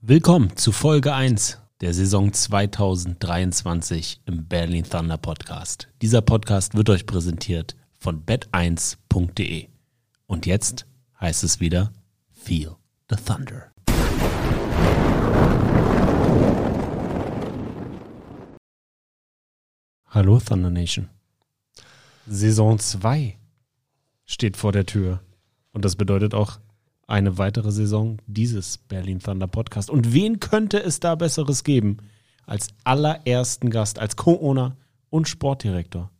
Willkommen zu Folge 1 der Saison 2023 im Berlin Thunder Podcast. Dieser Podcast wird euch präsentiert von bet1.de. Und jetzt heißt es wieder Feel the Thunder. Hallo Thunder Nation. Saison 2 steht vor der Tür. Und das bedeutet auch eine weitere Saison dieses Berlin Thunder Podcast. Und wen könnte es da Besseres geben als allerersten Gast, als Co-Owner und Sportdirektor?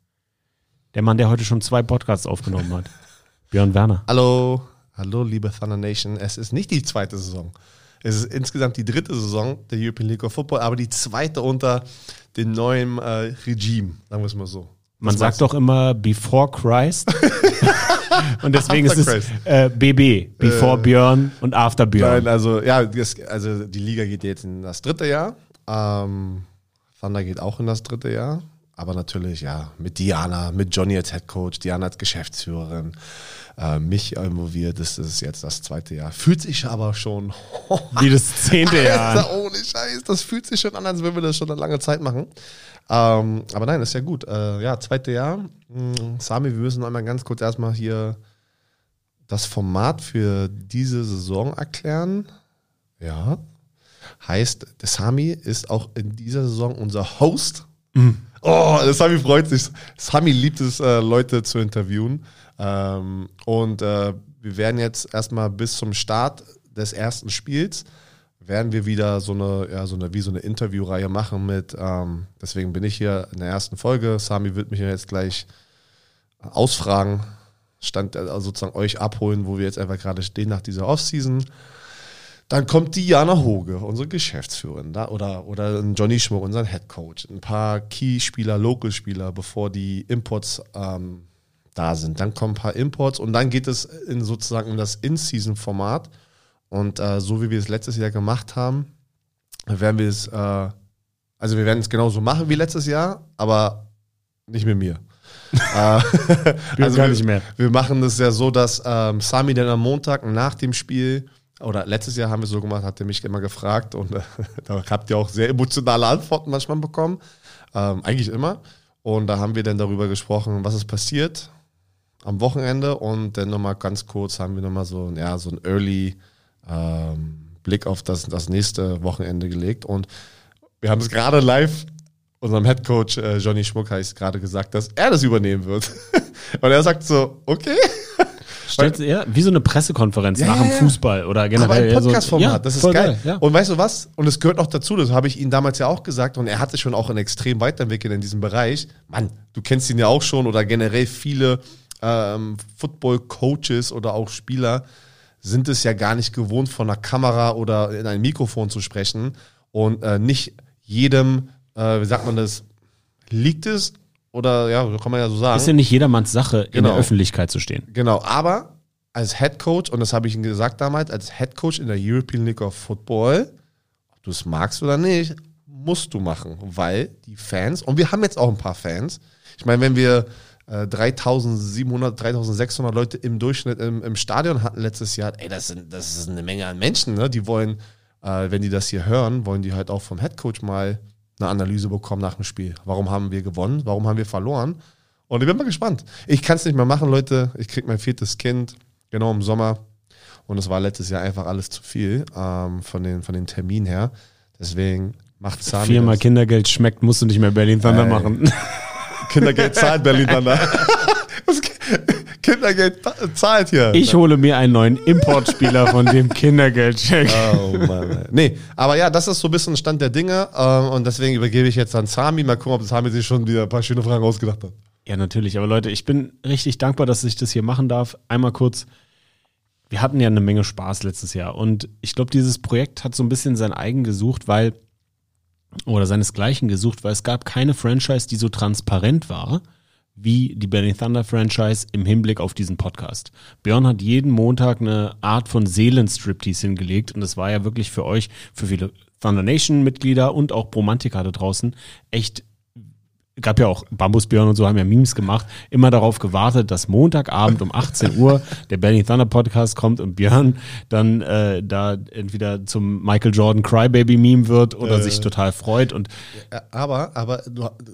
Der Mann, der heute schon zwei Podcasts aufgenommen hat. Björn Werner. Hallo, hallo, liebe Thunder Nation. Es ist nicht die zweite Saison. Es ist insgesamt die dritte Saison der European League of Football, aber die zweite unter dem neuen äh, Regime, sagen wir es mal so. Man sagt du? doch immer Before Christ. und deswegen ist es äh, BB, Before äh, Björn und After Björn. Nein, also ja, das, also die Liga geht jetzt in das dritte Jahr. Ähm, Thunder geht auch in das dritte Jahr. Aber natürlich, ja, mit Diana, mit Johnny als Head Coach, Diana als Geschäftsführerin, äh, mich involviert, das ist jetzt das zweite Jahr. Fühlt sich aber schon wie das zehnte Jahr. Alter, ohne Scheiß, das fühlt sich schon an, als würden wir das schon eine lange Zeit machen. Ähm, aber nein, das ist ja gut. Äh, ja, zweite Jahr. Hm, Sami, wir müssen einmal ganz kurz erstmal hier das Format für diese Saison erklären. Ja. Heißt, der Sami ist auch in dieser Saison unser Host. Mhm. Oh, der Sami freut sich. Sami liebt es, äh, Leute zu interviewen. Ähm, und äh, wir werden jetzt erstmal bis zum Start des ersten Spiels werden wir wieder so eine, ja, so eine, wie so eine Interviewreihe machen mit, ähm, deswegen bin ich hier in der ersten Folge. Sami wird mich jetzt gleich ausfragen, stand also sozusagen euch abholen, wo wir jetzt einfach gerade stehen nach dieser Offseason. Dann kommt Diana Hoge, unsere Geschäftsführerin, da, oder, oder Johnny Schmuck, unser Head Coach. Ein paar Key-Spieler, Local-Spieler, bevor die Imports ähm, da sind. Dann kommen ein paar Imports und dann geht es in sozusagen in das In-Season-Format. Und äh, so wie wir es letztes Jahr gemacht haben, werden wir es, äh, also wir werden es genauso machen wie letztes Jahr, aber nicht mit mir. äh, also gar nicht mehr. Wir, wir machen das ja so, dass ähm, Sami dann am Montag nach dem Spiel oder letztes Jahr haben wir so gemacht, hat er mich immer gefragt und äh, da habt ihr auch sehr emotionale Antworten manchmal bekommen. Ähm, eigentlich immer. Und da haben wir dann darüber gesprochen, was ist passiert am Wochenende und dann nochmal ganz kurz haben wir nochmal so, ja, so ein Early ähm, Blick auf das, das nächste Wochenende gelegt. Und wir haben es gerade live unserem Headcoach äh, Johnny Schmuck heißt gerade gesagt, dass er das übernehmen wird. und er sagt so, okay. Stellt er wie so eine Pressekonferenz ja, nach dem Fußball oder generell. Aber ein Podcast-Format, ja, das ist geil. geil ja. Und weißt du was? Und es gehört auch dazu, das habe ich ihm damals ja auch gesagt und er hat sich schon auch in extrem weiterentwickelt in diesem Bereich. Mann, du kennst ihn ja auch schon oder generell viele ähm, Football-Coaches oder auch Spieler, sind es ja gar nicht gewohnt, von einer Kamera oder in ein Mikrofon zu sprechen. Und äh, nicht jedem, äh, wie sagt man das, liegt es oder ja, kann man ja so sagen. Ist ja nicht jedermanns Sache, genau. in der genau. Öffentlichkeit zu stehen. Genau, aber als Head Coach, und das habe ich Ihnen gesagt damals, als Head Coach in der European League of Football, ob du es magst oder nicht, musst du machen, weil die Fans, und wir haben jetzt auch ein paar Fans, ich meine, wenn wir 3700, äh, 3600 Leute im Durchschnitt im, im, Stadion hatten letztes Jahr. Ey, das, sind, das ist eine Menge an Menschen, ne? Die wollen, äh, wenn die das hier hören, wollen die halt auch vom Headcoach mal eine Analyse bekommen nach dem Spiel. Warum haben wir gewonnen? Warum haben wir verloren? Und ich bin mal gespannt. Ich kann es nicht mehr machen, Leute. Ich krieg mein viertes Kind, genau im Sommer. Und es war letztes Jahr einfach alles zu viel ähm, von, den, von den Terminen her. Deswegen macht Sami Viermal das. Kindergeld schmeckt, musst du nicht mehr Berlin Thunder machen. Kindergeld zahlt Berlin Banner. Kindergeld zahlt hier. Ich hole mir einen neuen Importspieler von dem Kindergeldcheck. Oh Mann. Nee, aber ja, das ist so ein bisschen Stand der Dinge. Ähm, und deswegen übergebe ich jetzt an Sami. Mal gucken, ob Sami sich schon wieder ein paar schöne Fragen ausgedacht hat. Ja, natürlich. Aber Leute, ich bin richtig dankbar, dass ich das hier machen darf. Einmal kurz. Wir hatten ja eine Menge Spaß letztes Jahr. Und ich glaube, dieses Projekt hat so ein bisschen sein eigen gesucht, weil oder seinesgleichen gesucht, weil es gab keine Franchise, die so transparent war wie die Benny Thunder Franchise im Hinblick auf diesen Podcast. Björn hat jeden Montag eine Art von Seelenstriptease hingelegt und das war ja wirklich für euch, für viele Thunder Nation Mitglieder und auch Bromantiker da draußen echt gab ja auch Bambusbjörn und so, haben ja Memes gemacht, immer darauf gewartet, dass Montagabend um 18 Uhr der Bernie Thunder Podcast kommt und Björn dann äh, da entweder zum Michael Jordan Crybaby Meme wird oder äh, sich total freut und aber aber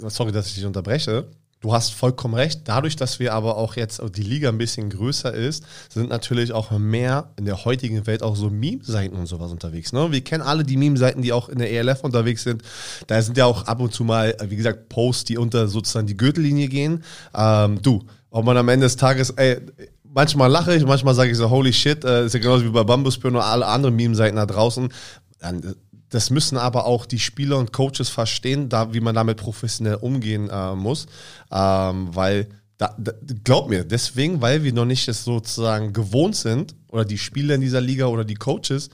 sorry, dass ich dich unterbreche. Du hast vollkommen recht. Dadurch, dass wir aber auch jetzt die Liga ein bisschen größer ist, sind natürlich auch mehr in der heutigen Welt auch so Meme-Seiten und sowas unterwegs. Ne? Wir kennen alle die Meme-Seiten, die auch in der ELF unterwegs sind. Da sind ja auch ab und zu mal, wie gesagt, Posts, die unter sozusagen die Gürtellinie gehen. Ähm, du, ob man am Ende des Tages, ey, manchmal lache ich, manchmal sage ich so, holy shit, äh, ist ja genauso wie bei Bambuspin oder alle anderen Meme-Seiten da draußen. Dann das müssen aber auch die Spieler und Coaches verstehen, da, wie man damit professionell umgehen äh, muss. Ähm, weil, da, da, glaub mir, deswegen, weil wir noch nicht es sozusagen gewohnt sind, oder die Spieler in dieser Liga oder die Coaches,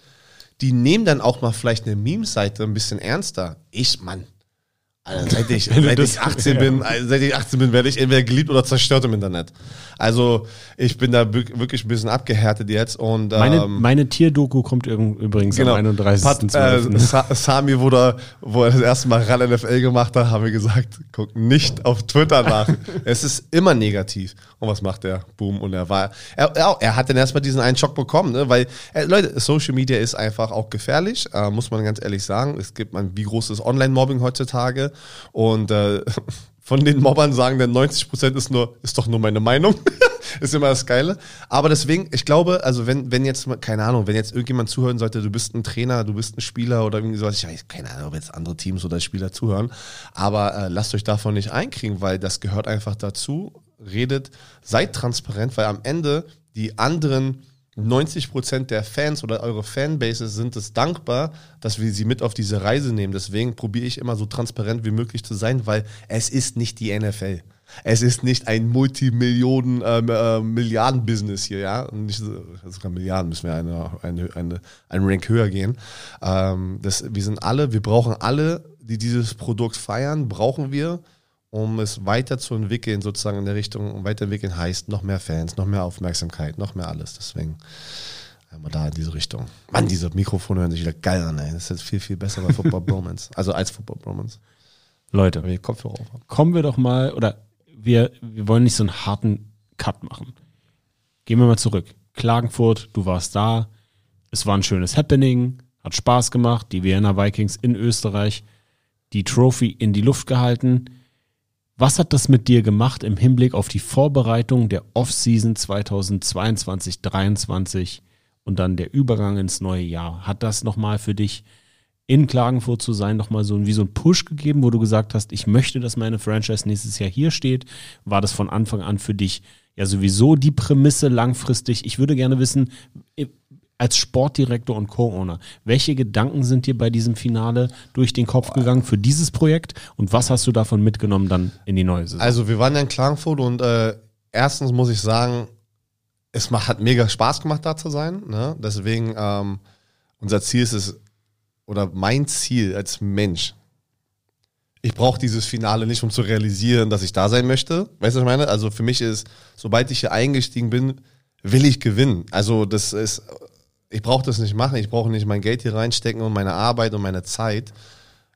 die nehmen dann auch mal vielleicht eine Meme-Seite ein bisschen ernster. Ich, Mann, also seit ich, seit ich 18 bin, seit ich 18 bin, werde ich entweder geliebt oder zerstört im Internet. Also ich bin da wirklich ein bisschen abgehärtet jetzt und meine, ähm, meine Tierdoku kommt übrigens genau, am 31. Pat, äh, Sami, wo, da, wo er das erste Mal RAN NFL gemacht hat, haben wir gesagt, guck nicht auf Twitter nach. es ist immer negativ. Und was macht er? Boom. Und er war, er, er, er hat dann erstmal diesen einen Schock bekommen, ne? weil, äh, Leute, Social Media ist einfach auch gefährlich, äh, muss man ganz ehrlich sagen. Es gibt man, wie groß ist Online-Mobbing heutzutage? Und äh, von den Mobbern sagen dann 90 Prozent ist nur, ist doch nur meine Meinung. ist immer das Geile. Aber deswegen, ich glaube, also wenn, wenn jetzt, keine Ahnung, wenn jetzt irgendjemand zuhören sollte, du bist ein Trainer, du bist ein Spieler oder irgendwie sowas, ich weiß keine Ahnung, ob jetzt andere Teams oder Spieler zuhören, aber äh, lasst euch davon nicht einkriegen, weil das gehört einfach dazu. Redet, seid transparent, weil am Ende die anderen 90% der Fans oder eure Fanbases sind es dankbar, dass wir sie mit auf diese Reise nehmen. Deswegen probiere ich immer so transparent wie möglich zu sein, weil es ist nicht die NFL. Es ist nicht ein Multimillionen, äh, äh, Milliarden-Business hier, ja. Nicht sogar Milliarden müssen wir eine, eine, eine, einen Rank höher gehen. Ähm, das, wir sind alle, wir brauchen alle, die dieses Produkt feiern, brauchen wir um es weiterzuentwickeln, sozusagen in der Richtung weiterentwickeln heißt noch mehr Fans, noch mehr Aufmerksamkeit, noch mehr alles. Deswegen einmal da in diese Richtung. Mann, diese Mikrofone hören sich wieder geil an, ey. Das ist jetzt viel, viel besser bei Football Bromance. Also als Football Bromance. Leute, wir Kopfhörer auf kommen wir doch mal, oder wir, wir wollen nicht so einen harten Cut machen. Gehen wir mal zurück. Klagenfurt, du warst da. Es war ein schönes Happening, hat Spaß gemacht. Die Vienna Vikings in Österreich, die Trophy in die Luft gehalten was hat das mit dir gemacht im Hinblick auf die Vorbereitung der Offseason 2022, 2023 und dann der Übergang ins neue Jahr? Hat das nochmal für dich in Klagenfurt zu sein, nochmal so wie so ein Push gegeben, wo du gesagt hast, ich möchte, dass meine Franchise nächstes Jahr hier steht? War das von Anfang an für dich ja sowieso die Prämisse langfristig? Ich würde gerne wissen, als Sportdirektor und Co-Owner, welche Gedanken sind dir bei diesem Finale durch den Kopf gegangen für dieses Projekt und was hast du davon mitgenommen dann in die neue Saison? Also wir waren ja in Klagenfurt und äh, erstens muss ich sagen, es macht, hat mega Spaß gemacht, da zu sein. Ne? Deswegen, ähm, unser Ziel ist es, oder mein Ziel als Mensch, ich brauche dieses Finale nicht, um zu realisieren, dass ich da sein möchte. Weißt du, was ich meine? Also für mich ist, sobald ich hier eingestiegen bin, will ich gewinnen. Also das ist ich brauche das nicht machen, ich brauche nicht mein Geld hier reinstecken und meine Arbeit und meine Zeit.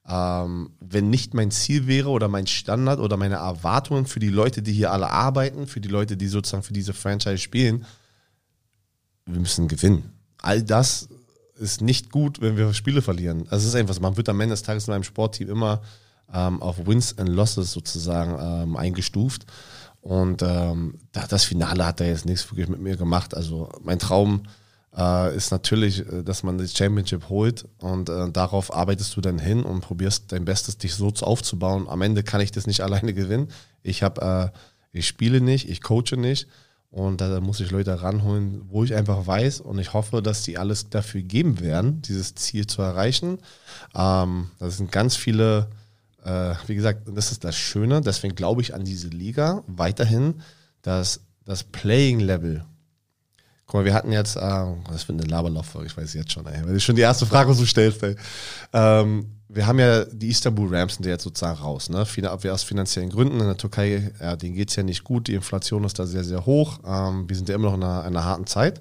Ähm, wenn nicht mein Ziel wäre oder mein Standard oder meine Erwartungen für die Leute, die hier alle arbeiten, für die Leute, die sozusagen für diese Franchise spielen, wir müssen gewinnen. All das ist nicht gut, wenn wir Spiele verlieren. Es ist einfach, man wird am Ende des Tages in einem Sportteam immer ähm, auf Wins and Losses sozusagen ähm, eingestuft. Und ähm, das Finale hat da jetzt nichts wirklich mit mir gemacht. Also mein Traum äh, ist natürlich, äh, dass man das Championship holt und äh, darauf arbeitest du dann hin und probierst dein Bestes, dich so aufzubauen. Am Ende kann ich das nicht alleine gewinnen. Ich habe, äh, ich spiele nicht, ich coache nicht und da muss ich Leute ranholen, wo ich einfach weiß und ich hoffe, dass die alles dafür geben werden, dieses Ziel zu erreichen. Ähm, das sind ganz viele, äh, wie gesagt, das ist das Schöne. Deswegen glaube ich an diese Liga weiterhin, dass das Playing Level Guck mal, wir hatten jetzt, äh, was für eine Laberlauffolge, ich weiß jetzt schon, ey, weil das schon die erste Frage, du stellst, ey. Ähm, wir haben ja die Istanbul Rams sind ja jetzt sozusagen raus, ne? Viele Abwehr aus finanziellen Gründen. In der Türkei, ja, denen geht's ja nicht gut, die Inflation ist da sehr, sehr hoch. Ähm, wir sind ja immer noch in einer, einer harten Zeit.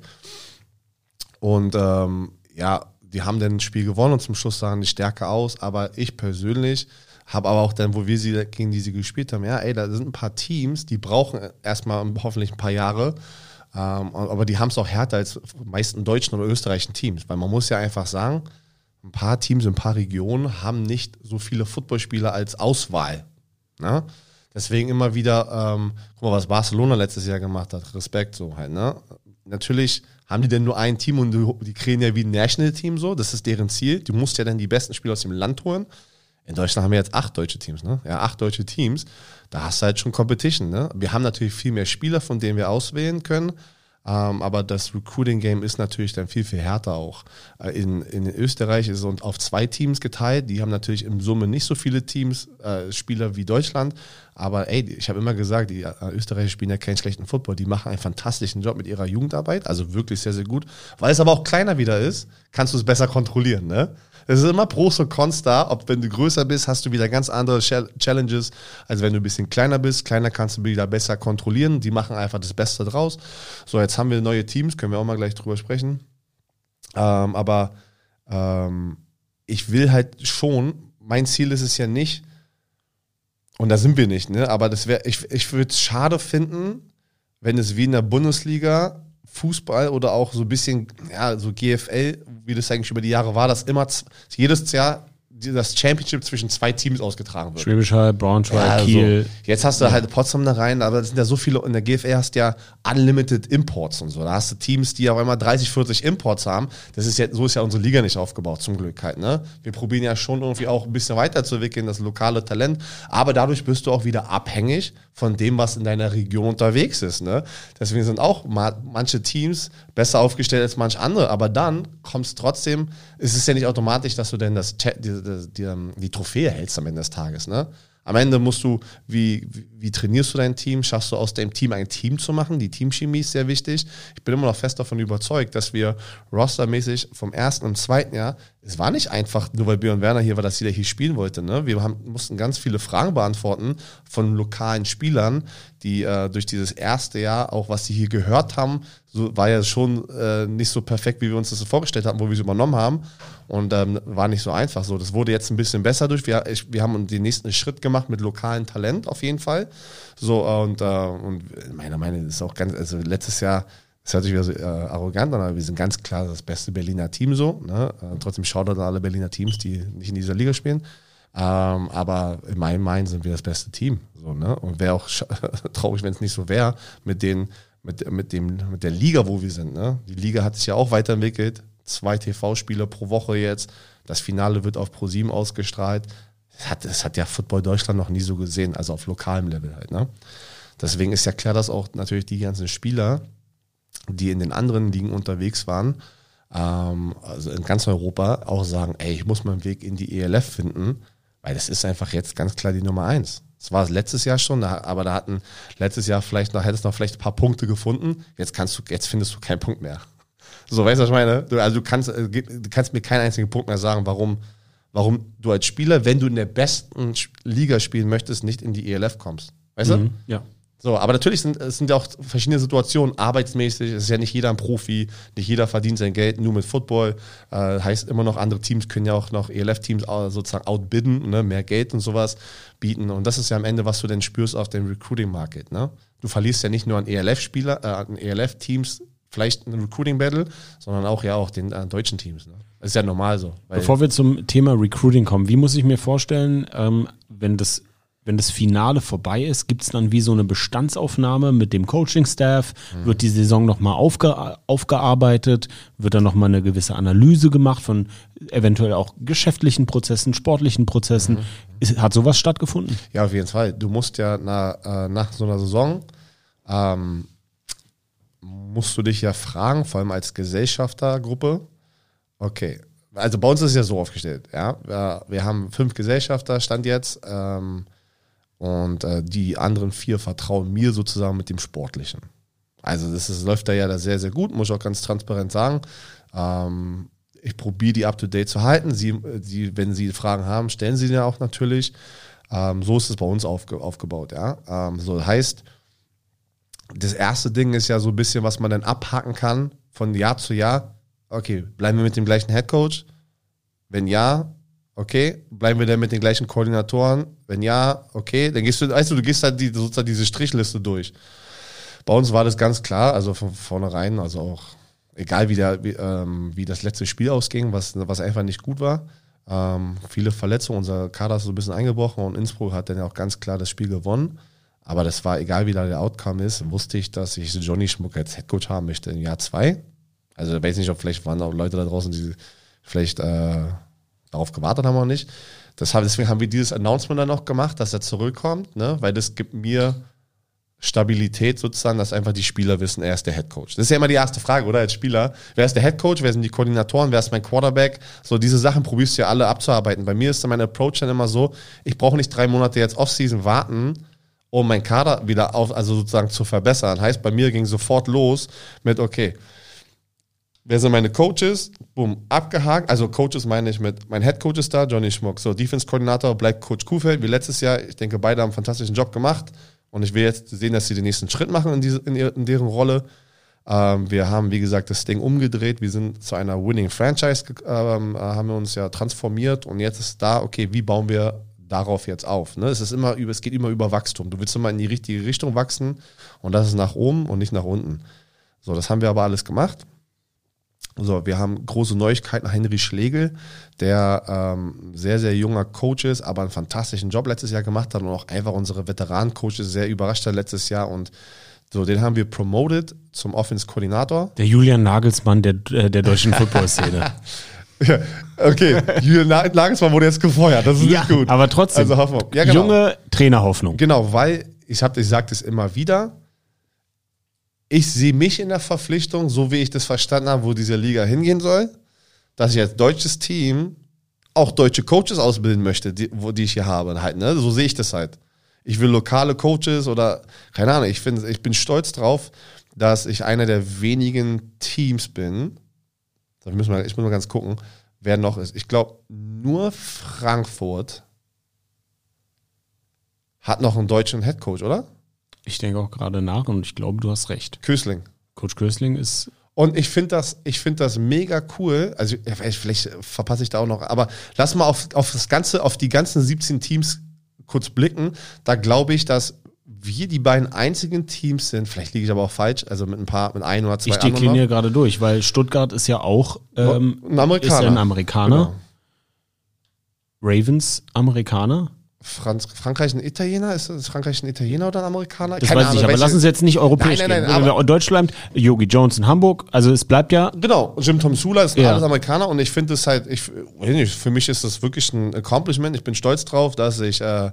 Und ähm, ja, die haben dann ein Spiel gewonnen und zum Schluss sahen die stärker aus, aber ich persönlich Habe aber auch dann, wo wir sie gegen die sie gespielt haben, ja, ey, da sind ein paar Teams, die brauchen erstmal hoffentlich ein paar Jahre. Ähm, aber die haben es auch härter als die meisten deutschen oder österreichischen Teams. Weil man muss ja einfach sagen, ein paar Teams, ein paar Regionen haben nicht so viele Footballspieler als Auswahl. Ne? Deswegen immer wieder, ähm, guck mal, was Barcelona letztes Jahr gemacht hat. Respekt so halt, ne? Natürlich haben die denn nur ein Team und die kriegen ja wie ein National-Team so. Das ist deren Ziel. Du musst ja dann die besten Spieler aus dem Land holen. In Deutschland haben wir jetzt acht deutsche Teams, ne? Ja, acht deutsche Teams. Da hast du halt schon Competition, ne? Wir haben natürlich viel mehr Spieler, von denen wir auswählen können. Ähm, aber das Recruiting-Game ist natürlich dann viel, viel härter auch. Äh, in, in Österreich ist es auf zwei Teams geteilt. Die haben natürlich im Summe nicht so viele Teams, äh, Spieler wie Deutschland. Aber ey, ich habe immer gesagt, die äh, Österreicher spielen ja keinen schlechten Football. Die machen einen fantastischen Job mit ihrer Jugendarbeit. Also wirklich sehr, sehr gut. Weil es aber auch kleiner wieder ist, kannst du es besser kontrollieren, ne? Es ist immer Pros und Cons da. Ob wenn du größer bist, hast du wieder ganz andere Challenges, als wenn du ein bisschen kleiner bist. Kleiner kannst du wieder besser kontrollieren. Die machen einfach das Beste draus. So, jetzt haben wir neue Teams, können wir auch mal gleich drüber sprechen. Ähm, aber ähm, ich will halt schon, mein Ziel ist es ja nicht, und da sind wir nicht, ne? Aber das wäre, ich, ich würde es schade finden, wenn es wie in der Bundesliga Fußball oder auch so ein bisschen, ja, so GFL, wie das eigentlich über die Jahre war, dass immer jedes Jahr das Championship zwischen zwei Teams ausgetragen wird. Schwäbisch Hall, Braunschweig, ja, Kiel. So. Jetzt hast du ja. halt Potsdam da rein, aber es sind ja so viele, in der GFL hast du ja Unlimited Imports und so. Da hast du Teams, die auf einmal 30, 40 Imports haben. Das ist ja, so ist ja unsere Liga nicht aufgebaut, zum Glück halt, ne? Wir probieren ja schon irgendwie auch ein bisschen weiterzuentwickeln, das lokale Talent. Aber dadurch bist du auch wieder abhängig von dem, was in deiner Region unterwegs ist, ne? Deswegen sind auch manche Teams besser aufgestellt als manche andere. Aber dann kommst trotzdem, es ist ja nicht automatisch, dass du denn das, die, die, die Trophäe hältst am Ende des Tages. Ne? Am Ende musst du, wie, wie trainierst du dein Team? Schaffst du aus deinem Team ein Team zu machen? Die Teamchemie ist sehr wichtig. Ich bin immer noch fest davon überzeugt, dass wir rostermäßig vom ersten und zweiten Jahr, es war nicht einfach, nur weil Björn Werner hier war, dass jeder hier spielen wollte. Ne? Wir haben, mussten ganz viele Fragen beantworten von lokalen Spielern, die äh, durch dieses erste Jahr, auch was sie hier gehört haben, so, war ja schon äh, nicht so perfekt, wie wir uns das so vorgestellt haben, wo wir es übernommen haben. Und ähm, war nicht so einfach so. Das wurde jetzt ein bisschen besser durch. Wir, ich, wir haben den nächsten Schritt gemacht mit lokalem Talent auf jeden Fall. So, und, äh, und meiner Meinung nach ist auch ganz, also letztes Jahr, das hört sich wieder so äh, arrogant an, aber wir sind ganz klar das beste Berliner Team so. Ne? Äh, trotzdem schaut an alle Berliner Teams, die nicht in dieser Liga spielen. Ähm, aber in meinem Mind sind wir das beste Team. So, ne? Und wäre auch traurig, wenn es nicht so wäre mit mit, mit, mit der Liga, wo wir sind. Ne? Die Liga hat sich ja auch weiterentwickelt. Zwei TV-Spiele pro Woche jetzt. Das Finale wird auf Pro7 ausgestrahlt. Das hat, das hat ja Football Deutschland noch nie so gesehen, also auf lokalem Level halt. Ne? Deswegen ist ja klar, dass auch natürlich die ganzen Spieler, die in den anderen Ligen unterwegs waren, ähm, also in ganz Europa, auch sagen, ey, ich muss meinen Weg in die ELF finden, weil das ist einfach jetzt ganz klar die Nummer eins. Das war es letztes Jahr schon, aber da hatten letztes Jahr vielleicht noch, hättest noch vielleicht ein paar Punkte gefunden. Jetzt kannst du, jetzt findest du keinen Punkt mehr. So, weißt du, was ich meine? Du, also du kannst, äh, du kannst mir keinen einzigen Punkt mehr sagen, warum, warum du als Spieler, wenn du in der besten Liga spielen möchtest, nicht in die ELF kommst. Weißt mhm, du? Ja. So, aber natürlich sind es sind ja auch verschiedene Situationen, arbeitsmäßig. Es ist ja nicht jeder ein Profi, nicht jeder verdient sein Geld nur mit Football. Äh, heißt immer noch, andere Teams können ja auch noch ELF-Teams sozusagen outbidden, ne? mehr Geld und sowas bieten. Und das ist ja am Ende, was du denn spürst auf dem Recruiting-Market. Ne? Du verlierst ja nicht nur an ELF-Spieler, äh, an ELF-Teams vielleicht ein Recruiting-Battle, sondern auch ja auch den äh, deutschen Teams. Ne? Das ist ja normal so. Bevor wir zum Thema Recruiting kommen, wie muss ich mir vorstellen, ähm, wenn das wenn das Finale vorbei ist, gibt es dann wie so eine Bestandsaufnahme mit dem Coaching-Staff? Mhm. Wird die Saison nochmal aufge aufgearbeitet? Wird dann nochmal eine gewisse Analyse gemacht von eventuell auch geschäftlichen Prozessen, sportlichen Prozessen? Mhm. Ist, hat sowas stattgefunden? Ja, auf jeden Fall. Du musst ja na, äh, nach so einer Saison, ähm, musst du dich ja fragen, vor allem als Gesellschaftergruppe, okay, also bei uns ist es ja so aufgestellt, ja. Wir, wir haben fünf Gesellschafter, stand jetzt. Ähm, und äh, die anderen vier vertrauen mir sozusagen mit dem Sportlichen. Also das ist, läuft da ja da sehr, sehr gut, muss ich auch ganz transparent sagen. Ähm, ich probiere die up-to-date zu halten. Sie, sie, wenn Sie Fragen haben, stellen Sie die ja auch natürlich. Ähm, so ist es bei uns aufge, aufgebaut. Ja? Ähm, so heißt, das erste Ding ist ja so ein bisschen, was man dann abhaken kann von Jahr zu Jahr. Okay, bleiben wir mit dem gleichen Headcoach? Wenn ja, okay, bleiben wir denn mit den gleichen Koordinatoren? Wenn ja, okay, dann gehst du, weißt du, du gehst halt die, sozusagen diese Strichliste durch. Bei uns war das ganz klar, also von vornherein, also auch egal wie, der, wie, ähm, wie das letzte Spiel ausging, was, was einfach nicht gut war. Ähm, viele Verletzungen, unser Kader ist so ein bisschen eingebrochen und Innsbruck hat dann ja auch ganz klar das Spiel gewonnen. Aber das war, egal wie da der Outcome ist, wusste ich, dass ich Johnny Schmuck als Headcoach haben möchte im Jahr zwei. Also ich weiß nicht, ob vielleicht waren auch Leute da draußen, die vielleicht äh, darauf gewartet haben oder nicht. Deshalb, deswegen haben wir dieses Announcement dann noch gemacht, dass er zurückkommt, ne? weil das gibt mir Stabilität sozusagen, dass einfach die Spieler wissen, er ist der Head Coach. Das ist ja immer die erste Frage, oder? Als Spieler, wer ist der Head Coach, wer sind die Koordinatoren, wer ist mein Quarterback? So diese Sachen probierst du ja alle abzuarbeiten. Bei mir ist dann mein Approach dann immer so, ich brauche nicht drei Monate jetzt Offseason warten, um meinen Kader wieder auf, also sozusagen zu verbessern. Heißt, bei mir ging sofort los mit, okay, wer sind meine Coaches? Boom, abgehakt. Also Coaches meine ich mit, mein Head Coach ist da, Johnny Schmuck. So, Defense-Koordinator bleibt Coach Kuhfeld, wie letztes Jahr. Ich denke, beide haben einen fantastischen Job gemacht. Und ich will jetzt sehen, dass sie den nächsten Schritt machen in, diese, in, in deren Rolle. Ähm, wir haben, wie gesagt, das Ding umgedreht. Wir sind zu einer Winning Franchise, ähm, haben wir uns ja transformiert. Und jetzt ist da, okay, wie bauen wir darauf jetzt auf? Ne? Es, ist immer es geht immer über Wachstum. Du willst immer in die richtige Richtung wachsen. Und das ist nach oben und nicht nach unten. So, das haben wir aber alles gemacht. So, wir haben große Neuigkeiten. Heinrich Schlegel, der ähm, sehr, sehr junger Coach ist, aber einen fantastischen Job letztes Jahr gemacht hat und auch einfach unsere Veteranen-Coaches sehr überrascht hat letztes Jahr. Und so, den haben wir promoted zum Offense-Koordinator. Der Julian Nagelsmann der, äh, der deutschen Football-Szene. ja, okay, Julian Nagelsmann wurde jetzt gefeuert. Das ist ja, nicht gut. Aber trotzdem, also, hoffen wir. Ja, genau. junge Trainerhoffnung. Genau, weil ich, hab, ich sage das immer wieder ich sehe mich in der Verpflichtung, so wie ich das verstanden habe, wo diese Liga hingehen soll, dass ich als deutsches Team auch deutsche Coaches ausbilden möchte, die, wo, die ich hier habe. Halt, ne? So sehe ich das halt. Ich will lokale Coaches oder, keine Ahnung, ich, find, ich bin stolz drauf, dass ich einer der wenigen Teams bin. Da müssen wir, ich muss mal ganz gucken, wer noch ist. Ich glaube, nur Frankfurt hat noch einen deutschen Headcoach, oder? Ich denke auch gerade nach und ich glaube, du hast recht. Kösling. Coach Kösling ist. Und ich finde das, ich finde das mega cool. Also vielleicht verpasse ich da auch noch, aber lass mal auf, auf das ganze, auf die ganzen 17 Teams kurz blicken. Da glaube ich, dass wir die beiden einzigen Teams sind, vielleicht liege ich aber auch falsch, also mit ein paar, mit ein oder zwei Ich dekliniere gerade durch, weil Stuttgart ist ja auch ähm, ein Amerikaner. Ist ja ein Amerikaner. Genau. Ravens Amerikaner. Franz, Frankreich ein Italiener? Ist, ist, Frankreich ein Italiener oder ein Amerikaner? Das Keine weiß ich nicht, aber lass uns jetzt nicht europäisch nein, nein, nein, gehen. Wenn wir Deutschland, Yogi Jones in Hamburg, also es bleibt ja... Genau, Jim Tom Sula ist ja. alles Amerikaner und ich finde es halt, ich, für mich ist das wirklich ein Accomplishment. Ich bin stolz drauf, dass ich... Äh,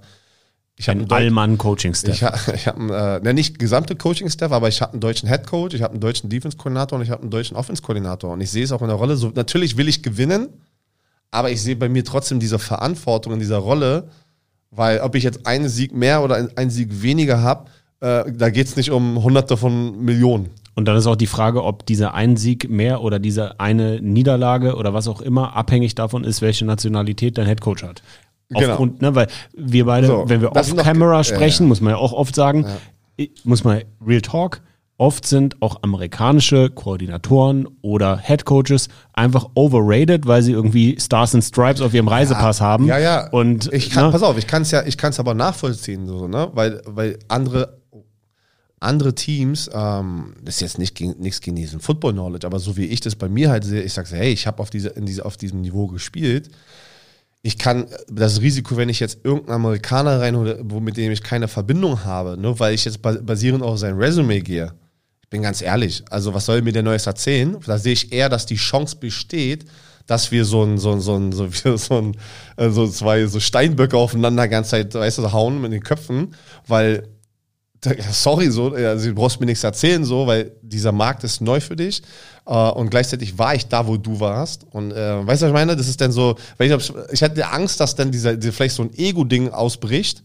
ich habe einen Allmann-Coaching-Staff. Ich, ich habe äh, nicht gesamte Coaching-Staff, aber ich habe einen deutschen Head-Coach, ich habe einen deutschen Defense-Koordinator und ich habe einen deutschen Offense-Koordinator. Und ich sehe es auch in der Rolle. So, natürlich will ich gewinnen, aber ich sehe bei mir trotzdem diese Verantwortung in dieser Rolle, weil ob ich jetzt einen Sieg mehr oder einen Sieg weniger habe, äh, da geht es nicht um Hunderte von Millionen. Und dann ist auch die Frage, ob dieser ein Sieg mehr oder diese eine Niederlage oder was auch immer abhängig davon ist, welche Nationalität dein Headcoach hat. Genau. Aufgrund, ne, weil wir beide, so, wenn wir off-Camera sprechen, ja, ja. muss man ja auch oft sagen, ja. muss man Real Talk, Oft sind auch amerikanische Koordinatoren oder Head Coaches einfach overrated, weil sie irgendwie Stars and Stripes auf ihrem Reisepass ja, haben. Ja, ja. Und ich kann, ne? pass auf, ich kann es ja, ich kann es aber nachvollziehen, so, ne? Weil, weil andere, andere Teams, ähm, das ist jetzt nicht gegen, nichts gegen diesen Football Knowledge, aber so wie ich das bei mir halt sehe, ich sage, hey, ich habe auf diese, in diese, auf diesem Niveau gespielt ich kann das Risiko, wenn ich jetzt irgendeinen Amerikaner reinhole, mit dem ich keine Verbindung habe, nur weil ich jetzt basierend auf sein Resume gehe, bin ganz ehrlich, also was soll mir der Neues erzählen? Da sehe ich eher, dass die Chance besteht, dass wir so ein, so ein, so ein, so, so, ein, äh, so zwei so Steinböcke aufeinander ganze Zeit, weißt du, hauen mit den Köpfen, weil, sorry, so, also du brauchst mir nichts erzählen, so, weil dieser Markt ist neu für dich. Uh, und gleichzeitig war ich da, wo du warst. Und äh, weißt du, was ich meine? Das ist dann so, weil ich, ich hatte Angst, dass dann dieser, dieser vielleicht so ein Ego-Ding ausbricht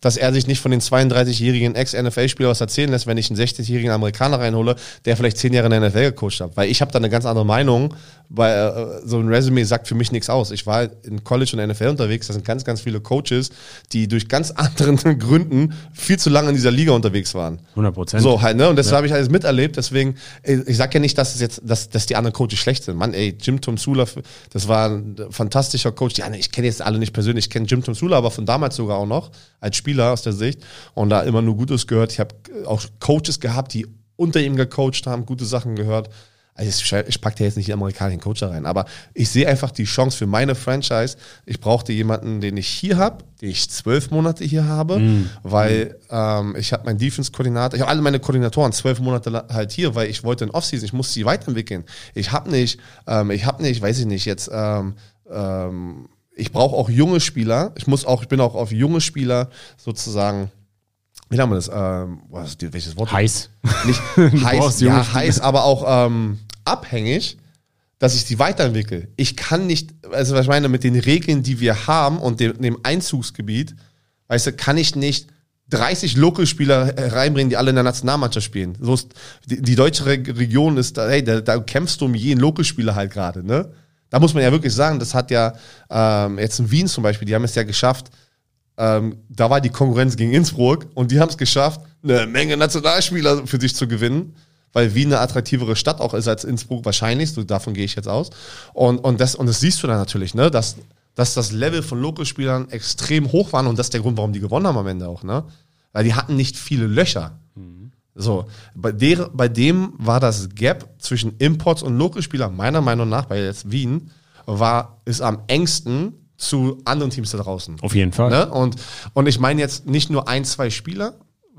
dass er sich nicht von den 32-jährigen Ex-NFL-Spieler was erzählen lässt, wenn ich einen 60-jährigen Amerikaner reinhole, der vielleicht zehn Jahre in der NFL gecoacht hat. Weil ich habe da eine ganz andere Meinung, weil äh, so ein Resume sagt für mich nichts aus. Ich war in College und NFL unterwegs, da sind ganz, ganz viele Coaches, die durch ganz anderen Gründen viel zu lange in dieser Liga unterwegs waren. 100 Prozent. So halt, ne? Und das ja. habe ich alles miterlebt. Deswegen, ich sage ja nicht, dass es jetzt, dass, dass die anderen Coaches schlecht sind. Mann, ey, Jim Tom Sula, das war ein fantastischer Coach. Die anderen, ich kenne jetzt alle nicht persönlich, ich kenne Jim Tom Sula, aber von damals sogar auch noch als Spieler aus der Sicht und da immer nur Gutes gehört. Ich habe auch Coaches gehabt, die unter ihm gecoacht haben, gute Sachen gehört. Also ich, packe jetzt nicht den amerikanischen Coach rein, aber ich sehe einfach die Chance für meine Franchise. Ich brauchte jemanden, den ich hier habe, den ich zwölf Monate hier habe, mm. weil ähm, ich habe meinen Defense-Koordinator, ich habe alle meine Koordinatoren zwölf Monate halt hier, weil ich wollte in Offseason, ich muss sie weiterentwickeln. Ich habe nicht, ähm, ich habe nicht, weiß ich nicht, jetzt ähm, ähm, ich brauche auch junge Spieler. Ich muss auch, ich bin auch auf junge Spieler sozusagen wie haben wir das? Ähm, was, welches Wort? Heiß. Nicht heiß, ja, heiß, aber auch ähm, abhängig, dass ich sie weiterentwickle. Ich kann nicht, also was ich meine, mit den Regeln, die wir haben und dem, dem Einzugsgebiet, weißt du, kann ich nicht 30 Lokalspieler reinbringen, die alle in der Nationalmannschaft spielen. So ist, die, die deutsche Region ist, da, hey, da, da kämpfst du um jeden Lokalspieler halt gerade, ne? Da muss man ja wirklich sagen, das hat ja ähm, jetzt in Wien zum Beispiel, die haben es ja geschafft, ähm, da war die Konkurrenz gegen Innsbruck und die haben es geschafft, eine Menge Nationalspieler für sich zu gewinnen weil Wien eine attraktivere Stadt auch ist als Innsbruck wahrscheinlich, so davon gehe ich jetzt aus. Und, und, das, und das siehst du dann natürlich, ne, dass, dass das Level von Lokalspielern extrem hoch war und das ist der Grund, warum die gewonnen haben am Ende auch, ne? Weil die hatten nicht viele Löcher. Mhm. So, bei, der, bei dem war das Gap zwischen Imports und Lokalspielern meiner Meinung nach, bei jetzt Wien, war, ist am engsten zu anderen Teams da draußen. Auf jeden Fall. Ne? Und, und ich meine jetzt nicht nur ein, zwei Spieler,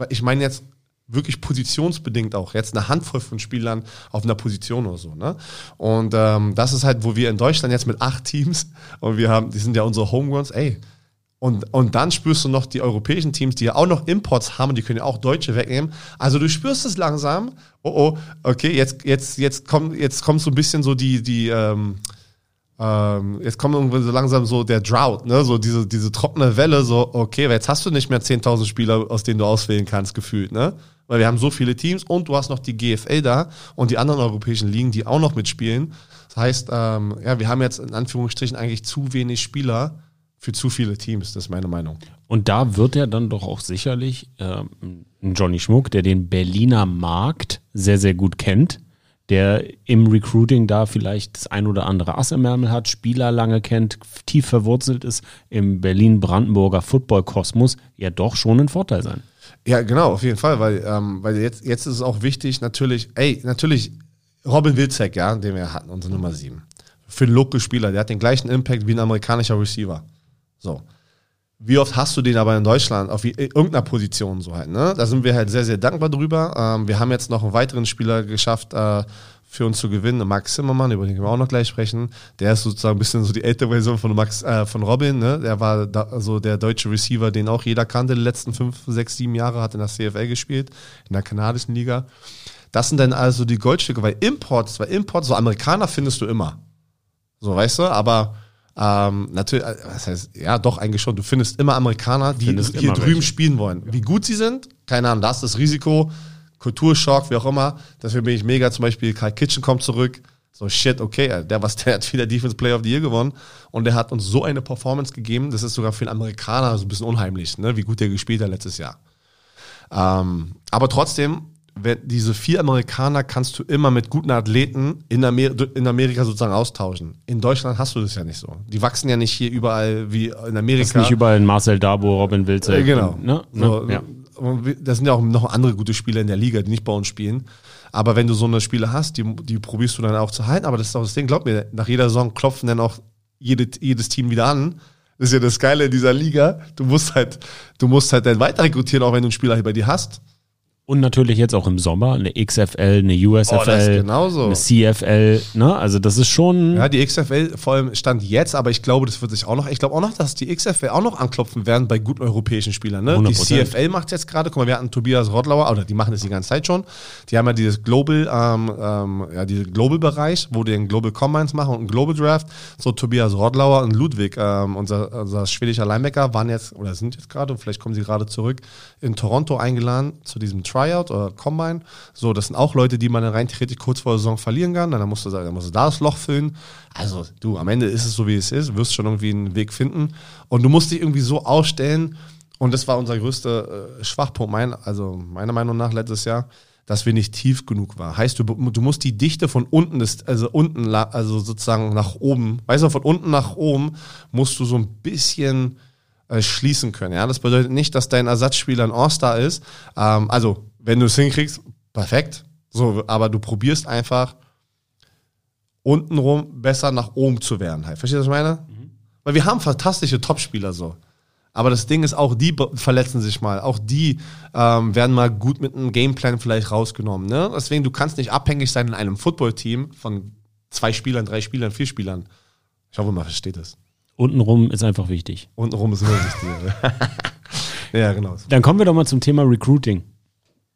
ich meine jetzt wirklich positionsbedingt auch. Jetzt eine Handvoll von Spielern auf einer Position oder so. Ne? Und ähm, das ist halt, wo wir in Deutschland jetzt mit acht Teams und wir haben, die sind ja unsere Homegrowns, ey. Und, und dann spürst du noch die europäischen Teams, die ja auch noch Imports haben, die können ja auch Deutsche wegnehmen. Also du spürst es langsam. Oh oh, okay, jetzt, jetzt, jetzt kommt, jetzt kommt so ein bisschen so die, die, ähm, ähm, jetzt kommt irgendwie so langsam so der Drought, ne? so diese, diese trockene Welle, so, okay, jetzt hast du nicht mehr 10.000 Spieler, aus denen du auswählen kannst, gefühlt, ne? Weil wir haben so viele Teams und du hast noch die GFL da und die anderen europäischen Ligen, die auch noch mitspielen. Das heißt, ähm, ja, wir haben jetzt in Anführungsstrichen eigentlich zu wenig Spieler für zu viele Teams, das ist meine Meinung. Und da wird er dann doch auch sicherlich ähm, Johnny Schmuck, der den Berliner Markt sehr, sehr gut kennt, der im Recruiting da vielleicht das ein oder andere Ass im Ärmel hat, Spieler lange kennt, tief verwurzelt ist, im Berlin-Brandenburger Football-Kosmos ja doch schon ein Vorteil sein. Ja, genau, auf jeden Fall, weil, ähm, weil jetzt, jetzt ist es auch wichtig, natürlich, ey, natürlich, Robin Wilczek, ja, den wir hatten, unsere Nummer 7. Für einen Local-Spieler, der hat den gleichen Impact wie ein amerikanischer Receiver. So. Wie oft hast du den aber in Deutschland auf irgendeiner Position so halt, ne? Da sind wir halt sehr, sehr dankbar drüber. Ähm, wir haben jetzt noch einen weiteren Spieler geschafft, äh, für uns zu gewinnen, Max Zimmermann, über den können wir auch noch gleich sprechen. Der ist sozusagen ein bisschen so die ältere Version von Max, äh, von Robin, ne? Der war da, so der deutsche Receiver, den auch jeder kannte, die letzten fünf, sechs, sieben Jahre, hat in der CFL gespielt, in der kanadischen Liga. Das sind dann also die Goldstücke, weil Imports, weil Imports, so Amerikaner findest du immer. So, weißt du, aber ähm, natürlich, äh, was heißt, ja, doch eigentlich schon. Du findest immer Amerikaner, die findest hier drüben welche. spielen wollen. Wie gut sie sind, keine Ahnung, da ist das Risiko, Kulturschock, wie auch immer. Deswegen bin ich mega, zum Beispiel Kai Kitchen kommt zurück. So, shit, okay, der, was, der hat wieder Defense Player of the Year gewonnen und der hat uns so eine Performance gegeben, das ist sogar für einen Amerikaner so ein bisschen unheimlich, ne, wie gut der gespielt hat letztes Jahr. Ähm, aber trotzdem, diese vier Amerikaner kannst du immer mit guten Athleten in, Amer in Amerika sozusagen austauschen. In Deutschland hast du das ja nicht so. Die wachsen ja nicht hier überall wie in Amerika. Das ist nicht überall in Marcel Dabo, Robin Wilczek. Äh, genau. Ne? So, ja da sind ja auch noch andere gute Spieler in der Liga, die nicht bei uns spielen. Aber wenn du so eine Spiele hast, die, die probierst du dann auch zu halten. Aber das ist auch das Ding, glaub mir, nach jeder Saison klopfen dann auch jede, jedes Team wieder an. Das ist ja das Geile in dieser Liga. Du musst halt, du musst halt dann weiter rekrutieren, auch wenn du einen Spieler hier bei dir hast. Und natürlich jetzt auch im Sommer eine XFL, eine Oh, USFL, genauso. eine CFL. Ne? Also das ist schon. Ja, die XFL vor allem stand jetzt, aber ich glaube, das wird sich auch noch, ich glaube auch noch, dass die XFL auch noch anklopfen werden bei guten europäischen Spielern. Ne? Die 100%. CFL macht jetzt gerade, guck mal, wir hatten Tobias Rodlauer, oder die machen das die ganze Zeit schon. Die haben ja dieses Global, ähm, ähm, ja, diese Global-Bereich, wo die den Global Combines machen und einen Global Draft. So Tobias Rodlauer und Ludwig, ähm, unser, unser schwedischer Linebacker, waren jetzt, oder sind jetzt gerade, vielleicht kommen sie gerade zurück, in Toronto eingeladen zu diesem Tryout oder Combine. So, das sind auch Leute, die man dann rein theoretisch kurz vor der Saison verlieren kann. Dann musst du, dann musst du da das Loch füllen. Also, du, am Ende ist es so, wie es ist. Du wirst schon irgendwie einen Weg finden. Und du musst dich irgendwie so ausstellen. Und das war unser größter äh, Schwachpunkt, mein, also meiner Meinung nach letztes Jahr, dass wir nicht tief genug waren. Heißt, du, du musst die Dichte von unten, des, also unten, also sozusagen nach oben, weißt du, von unten nach oben musst du so ein bisschen äh, schließen können. Ja, das bedeutet nicht, dass dein Ersatzspieler ein All-Star ist. Ähm, also, wenn du es hinkriegst, perfekt. So, aber du probierst einfach untenrum besser nach oben zu werden. Halt. Verstehst du, was ich meine? Weil wir haben fantastische Topspieler so. Aber das Ding ist, auch die verletzen sich mal. Auch die ähm, werden mal gut mit einem Gameplan vielleicht rausgenommen. Ne? Deswegen, du kannst nicht abhängig sein in einem Footballteam von zwei Spielern, drei Spielern, vier Spielern. Ich hoffe, man versteht es. Untenrum ist einfach wichtig. Untenrum ist immer wichtig. ja, genau. Dann kommen wir doch mal zum Thema Recruiting.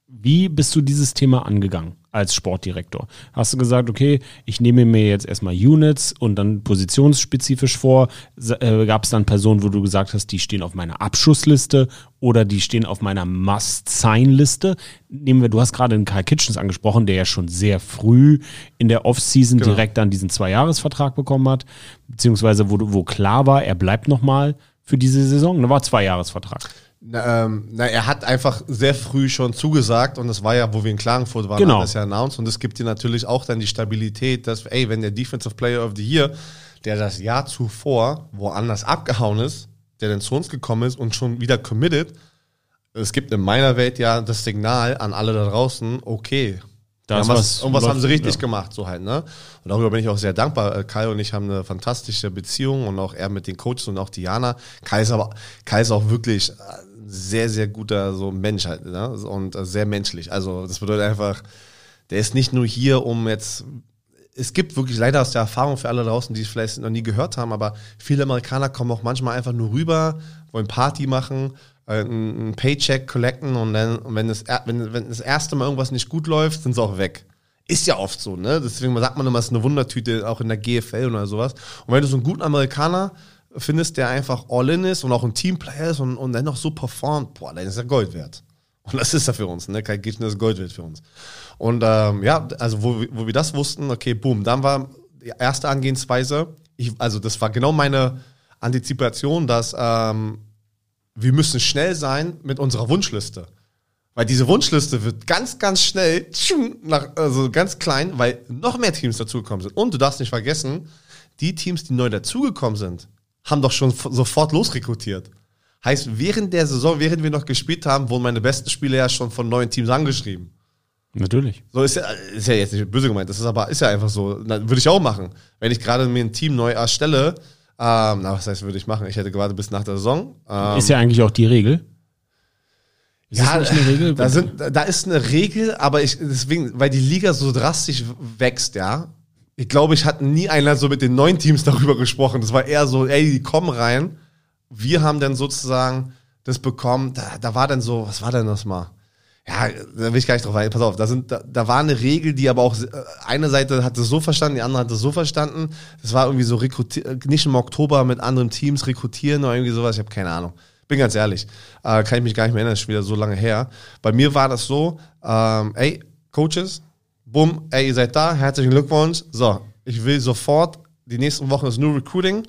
Wie bist du dieses Thema angegangen als Sportdirektor? Hast du gesagt, okay, ich nehme mir jetzt erstmal Units und dann positionsspezifisch vor? Äh, Gab es dann Personen, wo du gesagt hast, die stehen auf meiner Abschussliste oder die stehen auf meiner Must-Sign-Liste? Nehmen wir, du hast gerade den Kai Kitchens angesprochen, der ja schon sehr früh in der Offseason Genau. direkt dann diesen Zweijahresvertrag bekommen hat, beziehungsweise wo, wo klar war, er bleibt nochmal für diese Saison. Da war Zweijahresvertrag. Na, ähm, na, er hat einfach sehr früh schon zugesagt und das war ja, wo wir in Klagenfurt waren, Genau. hat das ja announced und es gibt dir natürlich auch dann die Stabilität, dass, ey, wenn der Defensive Player of the Year, der das Jahr zuvor woanders abgehauen ist, der dann zu uns gekommen ist und schon wieder committed, es gibt in meiner Welt ja das Signal an alle da draußen, okay, Da ja, was, was irgendwas haben sie läuft, richtig ja. gemacht, so halt, ne? Und darüber bin ich auch sehr dankbar. Äh, Kai und ich haben eine fantastische Beziehung und auch er mit den Coaches und auch Diana. Kai ist aber, Kai ist auch wirklich ein sehr, sehr guter so Mensch halt, ne? Und äh, sehr menschlich. Also, das bedeutet einfach, der ist nicht nur hier, um jetzt es gibt wirklich leider aus der Erfahrung für alle draußen, die es vielleicht noch nie gehört haben, aber viele Amerikaner kommen auch manchmal einfach nur rüber, wollen Party machen, äh, einen einen Paycheck collecten und dann, und wenn, das, wenn, wenn das erste Mal irgendwas nicht gut läuft, sind sie auch weg. Ist ja oft so, ne? Deswegen sagt man immer, es ist eine Wundertüte, auch in der GFL oder sowas. Und wenn du so einen guten Amerikaner findest, der einfach all-in ist und auch ein Teamplayer ist und, und dann noch so performt, boah, dann ist er Gold wert. Und das ist er für uns, ne? Kein Kitchener ist Gold wert für uns. Und ähm, ja, also wo, wir- wo wir das wussten, okay, boom, dann war die erste Angehensweise, ich, also das war genau meine Antizipation, dass ähm, wir müssen schnell sein mit unserer Wunschliste. Weil diese Wunschliste wird ganz, ganz schnell, nach, also ganz klein, weil noch mehr Teams dazugekommen sind. Und du darfst nicht vergessen, die Teams, die neu dazugekommen sind, haben doch schon sofort losrekrutiert. Heißt, während der Saison, während wir noch gespielt haben, wurden meine besten Spieler ja schon von neuen Teams angeschrieben. Natürlich. So ist ja, ist ja jetzt nicht böse gemeint, das ist aber ist ja einfach so. Na, Würde ich auch machen. Wenn ich gerade mir ein Team neu erstelle, ähm, na, was heißt, würde ich machen? Ich hätte gewartet bis nach der Saison. Ähm, Ist ja eigentlich auch die Regel. Ist ja, das nicht eine Regel? Da, sind, da ist eine Regel, aber ich, deswegen, weil die Liga so drastisch wächst, ja. Ich glaube, ich hatte nie einer so mit den neuen Teams darüber gesprochen. Das war eher so, ey, die kommen rein. Wir haben dann sozusagen das bekommen. Da, da war dann so, was war denn das mal? Ja, da will ich gar nicht drauf ein. Pass auf, da, sind, da, da war eine Regel, die aber auch, äh, eine Seite hat es so verstanden, die andere hat es so verstanden. Das war irgendwie so, rekrutier nicht im Oktober mit anderen Teams rekrutieren oder irgendwie sowas. Ich habe keine Ahnung. Bin ganz ehrlich. Äh, kann ich mich gar nicht mehr erinnern, ist schon wieder so lange her. Bei mir war das so, ähm, ey, Coaches, bumm, ey, ihr seid da, herzlichen Glückwunsch. So, ich will sofort, die nächsten Wochen ist nur Recruiting.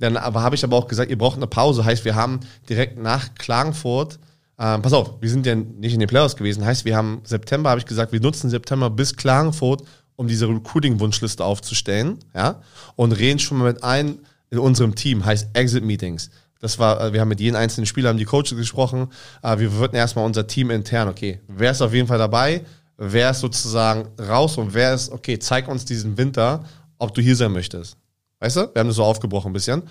Dann habe ich aber auch gesagt, ihr braucht eine Pause. Heißt, wir haben direkt nach Klagenfurt, ähm, pass auf, wir sind ja nicht in den Playoffs gewesen. Heißt, wir haben September, habe ich gesagt, wir nutzen September bis Klagenfurt, um diese Recruiting-Wunschliste aufzustellen. Ja, und reden schon mal mit allen in unserem Team, heißt Exit-Meetings. Das war, äh, wir haben mit jedem einzelnen Spieler, haben die Coaches gesprochen. Äh, Wir würden erstmal unser Team intern, okay, wer ist auf jeden Fall dabei? Wer ist sozusagen raus und wer ist, okay, zeig uns diesen Winter, ob du hier sein möchtest. Weißt du? Wir haben das so aufgebrochen ein bisschen.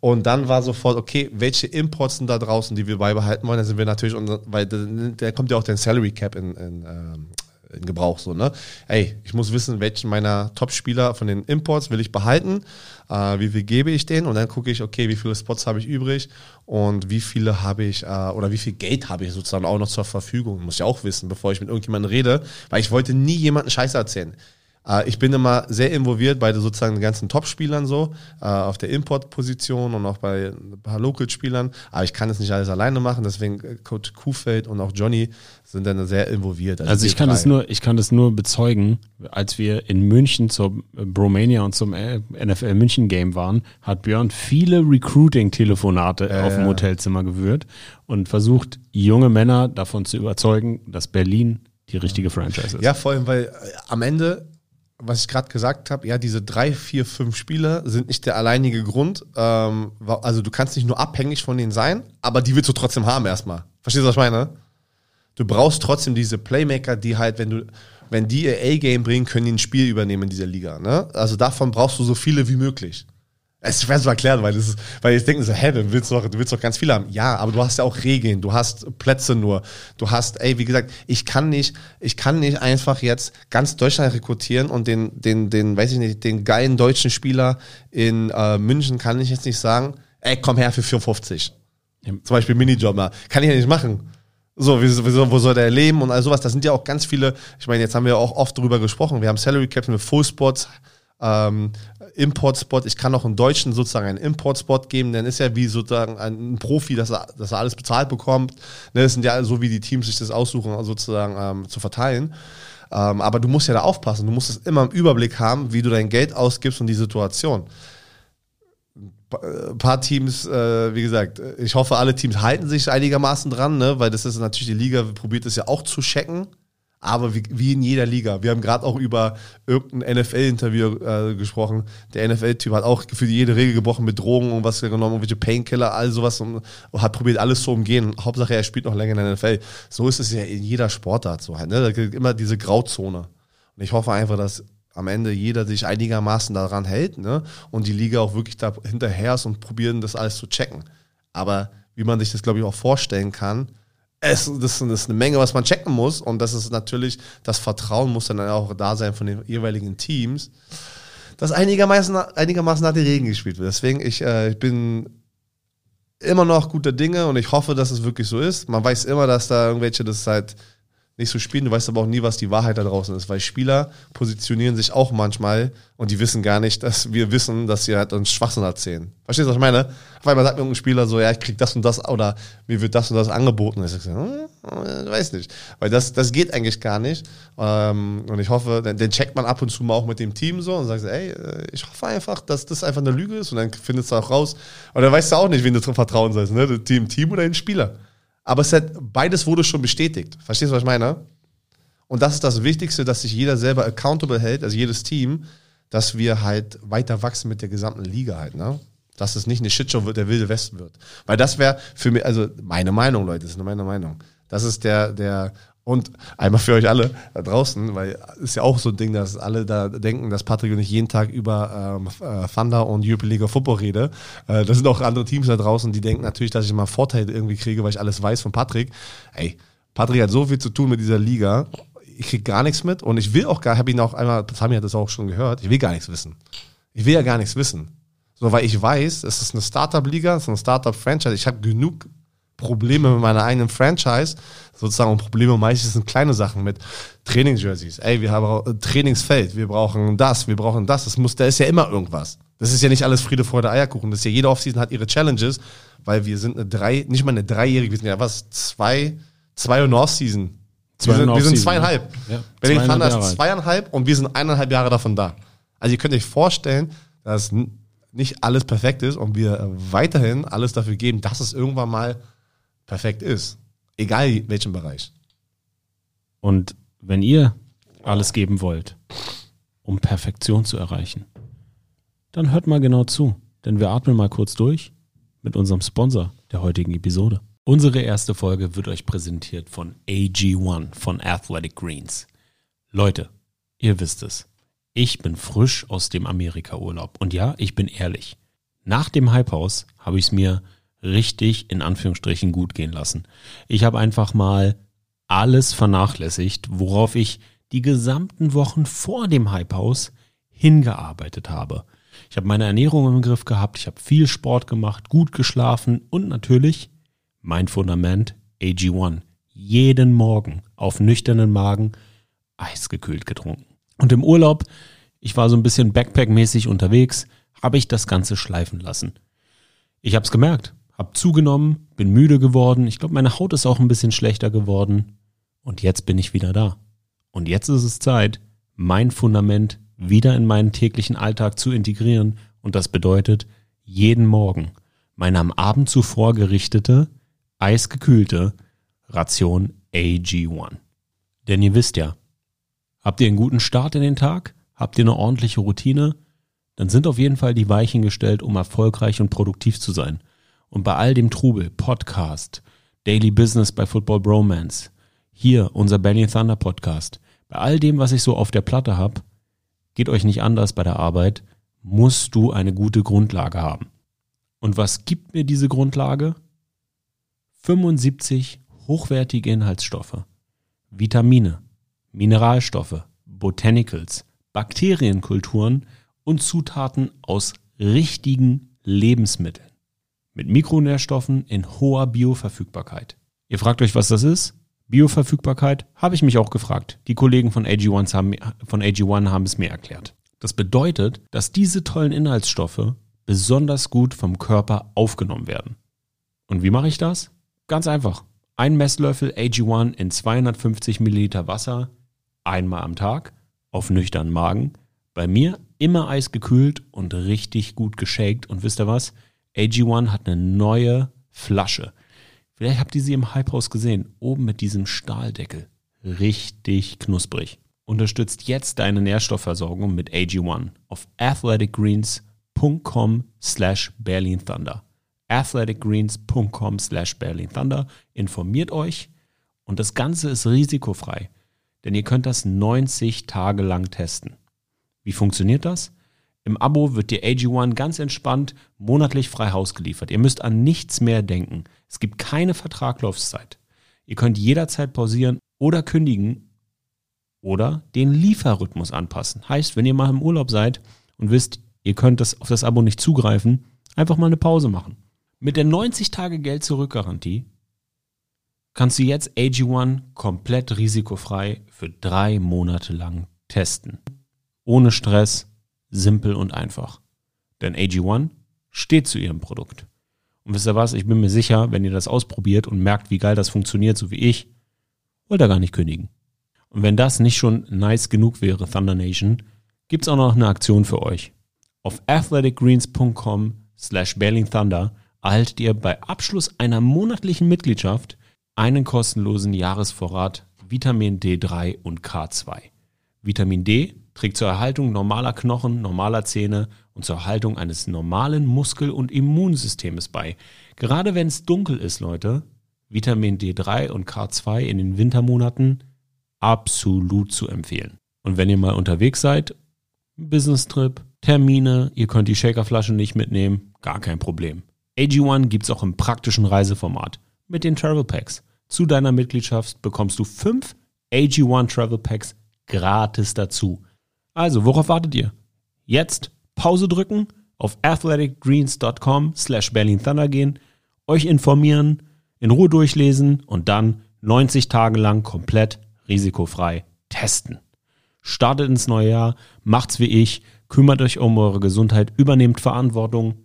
Und dann war sofort, okay, welche Imports sind da draußen, die wir beibehalten wollen? Da sind wir natürlich, unser, weil da kommt ja auch der Salary Cap in, in, ähm, in Gebrauch so, ne? Ey, ich muss wissen, welchen meiner Top-Spieler von den Imports will ich behalten, äh, wie viel gebe ich denen und dann gucke ich, okay, wie viele Spots habe ich übrig und wie viele habe ich äh, oder wie viel Geld habe ich sozusagen auch noch zur Verfügung. Muss ich auch wissen, bevor ich mit irgendjemandem rede, weil ich wollte nie jemanden Scheiße erzählen. Äh, ich bin immer sehr involviert bei sozusagen den ganzen Top-Spielern so, äh, auf der Import-Position und auch bei ein paar Local-Spielern. Aber ich kann es nicht alles alleine machen, deswegen äh, Coach Kuhfeld und auch Johnny sind dann sehr involviert. Also, also ich kann das nur, ich kann das nur bezeugen, als wir in München zur Bromania und zum NFL München Game waren, hat Björn viele Recruiting-Telefonate äh, auf dem Hotelzimmer gewührt und versucht, junge Männer davon zu überzeugen, dass Berlin die richtige Franchise ist. Ja, vor allem, weil am Ende was ich gerade gesagt habe, ja, diese drei, vier, fünf Spieler sind nicht der alleinige Grund. Ähm, also du kannst nicht nur abhängig von denen sein, aber die willst du trotzdem haben erstmal. Verstehst du, was ich meine? Du brauchst trotzdem diese Playmaker, die halt, wenn du, wenn die ihr A-Game bringen, können die ein Spiel übernehmen in dieser Liga. Ne? Also davon brauchst du so viele wie möglich. Es ist schwer zu erklären, weil, das ist, weil jetzt denken so, hä, du willst, doch, du willst doch ganz viel haben. Ja, aber du hast ja auch Regeln, du hast Plätze nur. Du hast, ey, wie gesagt, ich kann nicht, ich kann nicht einfach jetzt ganz Deutschland rekrutieren und den, den, den, weiß ich nicht, den geilen deutschen Spieler in äh, München kann ich jetzt nicht sagen, ey, komm her für 4,50. Ja. Zum Beispiel Minijobber. Kann ich ja nicht machen. So, wo soll der leben und all sowas. Das sind ja auch ganz viele, ich meine, jetzt haben wir auch oft darüber gesprochen. Wir haben Salary Caps mit Full Spots, ähm, Import-Spot. Ich kann auch einen Deutschen sozusagen einen Import-Spot geben, dann ist ja wie sozusagen ein Profi, dass er, dass er alles bezahlt bekommt. Ne, das sind ja so, wie die Teams sich das aussuchen, sozusagen ähm, zu verteilen. Ähm, aber du musst ja da aufpassen. Du musst es immer im Überblick haben, wie du dein Geld ausgibst und die Situation. Ein paar Teams, äh, wie gesagt, ich hoffe, alle Teams halten sich einigermaßen dran, ne? weil das ist natürlich die Liga, probiert es ja auch zu checken aber wie, wie, in jeder Liga. Wir haben gerade auch über irgendein NFL-Interview äh, gesprochen. Der NFL-Typ hat auch gefühlt jede Regel gebrochen mit Drogen und was genommen, irgendwelche Painkiller, all sowas und, und, hat probiert, alles zu umgehen. Hauptsache, er spielt noch länger in der NFL. So ist es ja in jeder Sportart so halt. Ne? Da gibt immer diese Grauzone. Und ich hoffe einfach, dass am Ende jeder sich einigermaßen daran hält ne? und die Liga auch wirklich da hinterher ist und probieren, das alles zu checken. Aber wie man sich das, glaube ich, auch vorstellen kann, es, das, ist eine Menge, was man checken muss. Und das ist natürlich, das Vertrauen muss dann auch da sein von den jeweiligen Teams, dass einigermaßen, einigermaßen nach den Regeln gespielt wird. Deswegen, ich, äh, ich bin immer noch guter Dinge und ich hoffe, dass es wirklich so ist. Man weiß immer, dass da irgendwelche das halt nicht so spielen. Du weißt aber auch nie, was die Wahrheit da draußen ist, weil Spieler positionieren sich auch manchmal und die wissen gar nicht, dass wir wissen, dass sie halt uns Schwachsinn erzählen. Verstehst du, was ich meine? Auf einmal sagt mir irgendein Spieler so, ja, ich krieg das und das oder mir wird das und das angeboten. Ich sage, hm, weiß nicht. Weil das, das geht eigentlich gar nicht. Ähm, und ich hoffe, den, den checkt man ab und zu mal auch mit dem Team so und sagt, ey, äh, ich hoffe einfach, dass das einfach eine Lüge ist und dann findest du auch raus. Und dann weißt du auch nicht, wen du vertrauen sollst, ne? Dem Team oder den Spieler. Aber es hat, beides wurde schon bestätigt. Verstehst du, was ich meine? Und das ist das Wichtigste, dass sich jeder selber accountable hält, also jedes Team, dass wir halt weiter wachsen mit der gesamten Liga halt, ne? Dass es nicht eine Shitshow wird, der wilde Westen wird. Weil das wäre für mich, also meine Meinung, Leute, das ist nur meine Meinung. Das ist der, der, und einmal für euch alle da draußen, weil ist ja auch so ein Ding, dass alle da denken, dass Patrick und ich jeden Tag über ähm, äh, Thunder und European League of Football rede. Äh, das sind auch andere Teams da draußen, die denken natürlich, dass ich mal Vorteile irgendwie kriege, weil ich alles weiß von Patrick. Ey, Patrick hat so viel zu tun mit dieser Liga. Ich krieg gar nichts mit und ich will auch gar, habe ihn auch einmal, Sami hat das auch schon gehört, ich will gar nichts wissen. Ich will ja gar nichts wissen. So, weil ich weiß, es ist eine Startup-Liga, es ist eine Startup-Franchise. Ich habe genug Probleme mit meiner eigenen Franchise, sozusagen, und Probleme meistens sind kleine Sachen mit Trainingsjerseys. Ey, wir haben ein Trainingsfeld, wir brauchen das, wir brauchen das. Das muss, da ist ja immer irgendwas. Das ist ja nicht alles Friede, Freude, Eierkuchen. Das ist ja jede Offseason hat ihre Challenges, weil wir sind eine drei, nicht mal eine dreijährige, wir sind ja was, zwei, zwei und Offseason. Wir sind, wir sind zweieinhalb. Ja, Berlin Thunder ist zweieinhalb und wir sind eineinhalb Jahre davon da. Also ihr könnt euch vorstellen, dass nicht alles perfekt ist und wir weiterhin alles dafür geben, dass es irgendwann mal perfekt ist. Egal welchen Bereich. Und wenn ihr alles geben wollt, um Perfektion zu erreichen, dann hört mal genau zu, denn wir atmen mal kurz durch mit unserem Sponsor der heutigen Episode. Unsere erste Folge wird euch präsentiert von AG1 von Athletic Greens. Leute, ihr wisst es. Ich bin frisch aus dem Amerika-Urlaub. Und ja, ich bin ehrlich. Nach dem Hypehaus habe ich es mir richtig in Anführungsstrichen gut gehen lassen. Ich habe einfach mal alles vernachlässigt, worauf ich die gesamten Wochen vor dem Hypehaus hingearbeitet habe. Ich habe meine Ernährung im Griff gehabt, ich habe viel Sport gemacht, gut geschlafen und natürlich mein Fundament AG1. Jeden Morgen auf nüchternen Magen eisgekühlt getrunken. Und im Urlaub, ich war so ein bisschen Backpack-mäßig unterwegs, habe ich das Ganze schleifen lassen. Ich habe es gemerkt, habe zugenommen, bin müde geworden, ich glaube, meine Haut ist auch ein bisschen schlechter geworden und jetzt bin ich wieder da. Und jetzt ist es Zeit, mein Fundament wieder in meinen täglichen Alltag zu integrieren und das bedeutet jeden Morgen meine am Abend zuvor gerichtete, eisgekühlte Ration AG1. Denn ihr wisst ja, habt ihr einen guten Start in den Tag, habt ihr eine ordentliche Routine, dann sind auf jeden Fall die Weichen gestellt, um erfolgreich und produktiv zu sein. Und bei all dem Trubel, Podcast, Daily Business bei Football Bromance, hier unser Benny Thunder Podcast, bei all dem, was ich so auf der Platte habe, geht euch nicht anders bei der Arbeit, musst du eine gute Grundlage haben. Und was gibt mir diese Grundlage? 75 hochwertige Inhaltsstoffe, Vitamine, Mineralstoffe, Botanicals, Bakterienkulturen und Zutaten aus richtigen Lebensmitteln mit Mikronährstoffen in hoher Bioverfügbarkeit. Ihr fragt euch, was das ist? Bioverfügbarkeit habe ich mich auch gefragt. Die Kollegen von AG1 haben, von AG1 haben es mir erklärt. Das bedeutet, dass diese tollen Inhaltsstoffe besonders gut vom Körper aufgenommen werden. Und wie mache ich das? Ganz einfach. Ein Messlöffel AG1 in 250 Milliliter Wasser einmal am Tag auf nüchternen Magen. Bei mir immer eisgekühlt und richtig gut geshakt. Und wisst ihr was? AG1 hat eine neue Flasche. Vielleicht habt ihr sie im Hypehaus gesehen, oben mit diesem Stahldeckel. Richtig knusprig. Unterstützt jetzt deine Nährstoffversorgung mit AG1 auf athleticgreens.com slash Berlin Thunder. athleticgreens.com slash Berlin Thunder. Informiert euch und das Ganze ist risikofrei, denn ihr könnt das 90 Tage lang testen. Wie funktioniert das? Im Abo wird dir AG1 ganz entspannt monatlich frei Haus geliefert. Ihr müsst an nichts mehr denken. Es gibt keine Vertraglaufzeit. Ihr könnt jederzeit pausieren oder kündigen oder den Lieferrhythmus anpassen. Heißt, wenn ihr mal im Urlaub seid und wisst, ihr könnt das auf das Abo nicht zugreifen, einfach mal eine Pause machen. Mit der 90 Tage Geld zurück Garantie kannst du jetzt AG1 komplett risikofrei für drei Monate lang testen. Ohne Stress, simpel und einfach. Denn AG1 steht zu ihrem Produkt. Und wisst ihr was, ich bin mir sicher, wenn ihr das ausprobiert und merkt, wie geil das funktioniert, so wie ich, wollt ihr gar nicht kündigen. Und wenn das nicht schon nice genug wäre, Thunder Nation, gibt's auch noch eine Aktion für euch. Auf athleticgreens.com slash Berlin Thunder erhaltet ihr bei Abschluss einer monatlichen Mitgliedschaft einen kostenlosen Jahresvorrat Vitamin D3 und K2. Vitamin D trägt zur Erhaltung normaler Knochen, normaler Zähne und zur Erhaltung eines normalen Muskel- und Immunsystems bei. Gerade wenn es dunkel ist, Leute, Vitamin D3 und K2 in den Wintermonaten absolut zu empfehlen. Und wenn ihr mal unterwegs seid, Business-Trip, Termine, ihr könnt die Shakerflasche nicht mitnehmen, gar kein Problem. AG1 gibt's auch im praktischen Reiseformat mit den Travel Packs. Zu deiner Mitgliedschaft bekommst du fünf AG1 Travel Packs gratis dazu. Also, worauf wartet ihr? Jetzt Pause drücken, auf athleticgreens.com slash Berlin Thunder gehen, euch informieren, in Ruhe durchlesen und dann 90 Tage lang komplett risikofrei testen. Startet ins neue Jahr, macht's wie ich, kümmert euch um eure Gesundheit, übernehmt Verantwortung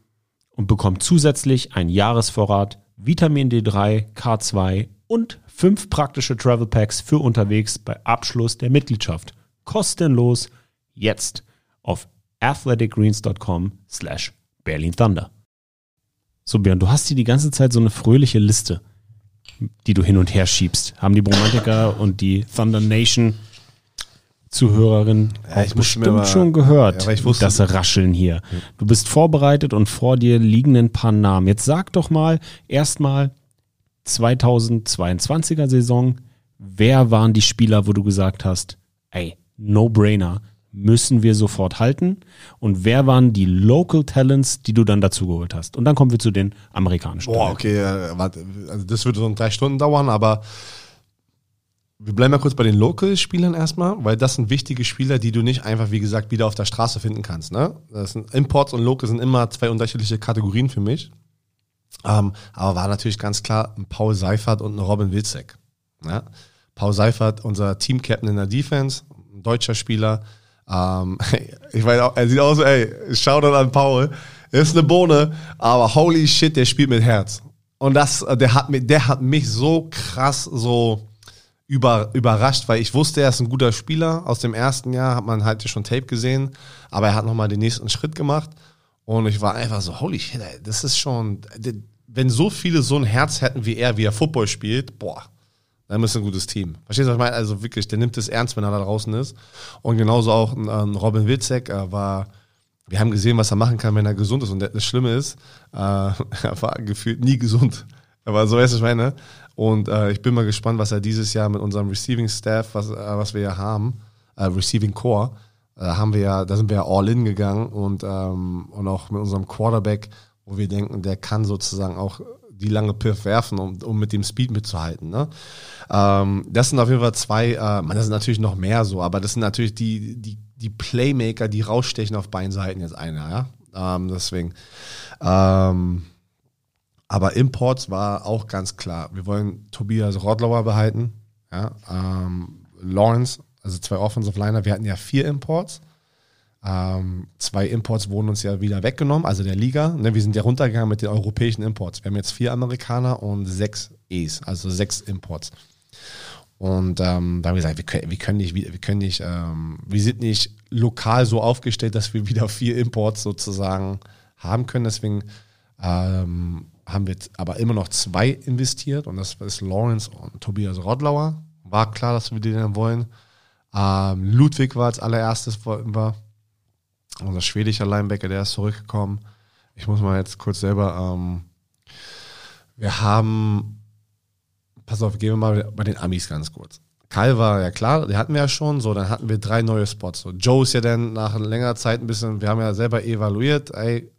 und bekommt zusätzlich einen Jahresvorrat Vitamin D3, K2 und fünf praktische Travel Packs für unterwegs bei Abschluss der Mitgliedschaft. Kostenlos jetzt auf athleticgreens.com slash Berlin Thunder. So, Björn, du hast hier die ganze Zeit so eine fröhliche Liste, die du hin und her schiebst. Haben die Bromantiker und die Thunder Nation Zuhörerin Ja, ich auch bestimmt mal- schon gehört, Ja, wusste- das Rascheln hier. Du bist vorbereitet und vor dir liegen ein paar Namen. Jetzt sag doch mal erstmal 2022er Saison, wer waren die Spieler, wo du gesagt hast, ey, no brainer, müssen wir sofort halten? Und wer waren die Local Talents, die du dann dazugeholt hast? Und dann kommen wir zu den amerikanischen. Boah, okay, äh, warte, also das würde so drei Stunden dauern, aber wir bleiben mal kurz bei den Local-Spielern erstmal, weil das sind wichtige Spieler, die du nicht einfach, wie gesagt, wieder auf der Straße finden kannst. Ne? Das sind Imports und Local sind immer zwei unterschiedliche Kategorien für mich. Ähm, aber war natürlich ganz klar ein Paul Seifert und ein Robin Wilczek. Ne? Paul Seifert, unser Team-Captain in der Defense, ein deutscher Spieler. Ähm, ich weiß auch, er sieht aus, ey, Shoutout an Paul. Ist eine Bohne, aber holy shit, der spielt mit Herz. Und das, der hat mich, der hat mich so krass so über, überrascht, weil ich wusste, er ist ein guter Spieler. Aus dem ersten Jahr hat man halt schon Tape gesehen, aber er hat nochmal den nächsten Schritt gemacht. Und ich war einfach so, holy shit, ey, das ist schon, wenn so viele so ein Herz hätten wie er, wie er Football spielt, boah, dann ist ein gutes Team. Verstehst du, was ich meine? Also wirklich, der nimmt es ernst, wenn er da draußen ist. Und genauso auch ein, ein Robin Witzek äh, war, wir haben gesehen, was er machen kann, wenn er gesund ist. Und das Schlimme ist, äh, er war gefühlt nie gesund. Aber so was ich meine. Und äh, ich bin mal gespannt, was er dieses Jahr mit unserem Receiving Staff, was, äh, was wir ja haben, äh, Receiving Core, äh, haben wir ja, da sind wir ja all in gegangen und, ähm, und auch mit unserem Quarterback, wo wir denken, der kann sozusagen auch die lange Piff werfen, um, um mit dem Speed mitzuhalten. Ne? Ähm, das sind auf jeden Fall zwei, äh, man, das sind natürlich noch mehr so, aber das sind natürlich die, die, die Playmaker, die rausstechen auf beiden Seiten jetzt einer, ja. Ähm, deswegen. Ähm, aber Imports war auch ganz klar. Wir wollen Tobias Rodlauer behalten. Ja, ähm, Lawrence, also zwei Offensive Liner. Wir hatten ja vier Imports. Ähm, zwei Imports wurden uns ja wieder weggenommen, also der Liga. Ne, wir sind ja runtergegangen mit den europäischen Imports. Wir haben jetzt vier Amerikaner und sechs E's, also sechs Imports. Und ähm, da haben wir gesagt, wir können, wir können nicht, wir können nicht, ähm, wir sind nicht lokal so aufgestellt, dass wir wieder vier Imports sozusagen haben können. Deswegen ähm, haben wir aber immer noch zwei investiert und das ist Lawrence und Tobias Rodlauer. War klar, dass wir die dann wollen. Ähm, Ludwig war als allererstes, war unser schwedischer Linebacker, der ist zurückgekommen. Ich muss mal jetzt kurz selber, ähm, wir haben, pass auf, gehen wir mal bei den Amis ganz kurz. Kyle war ja klar, die hatten wir ja schon, so, dann hatten wir drei neue Spots. So, Joe ist ja dann nach längerer Zeit ein bisschen, wir haben ja selber evaluiert, ey,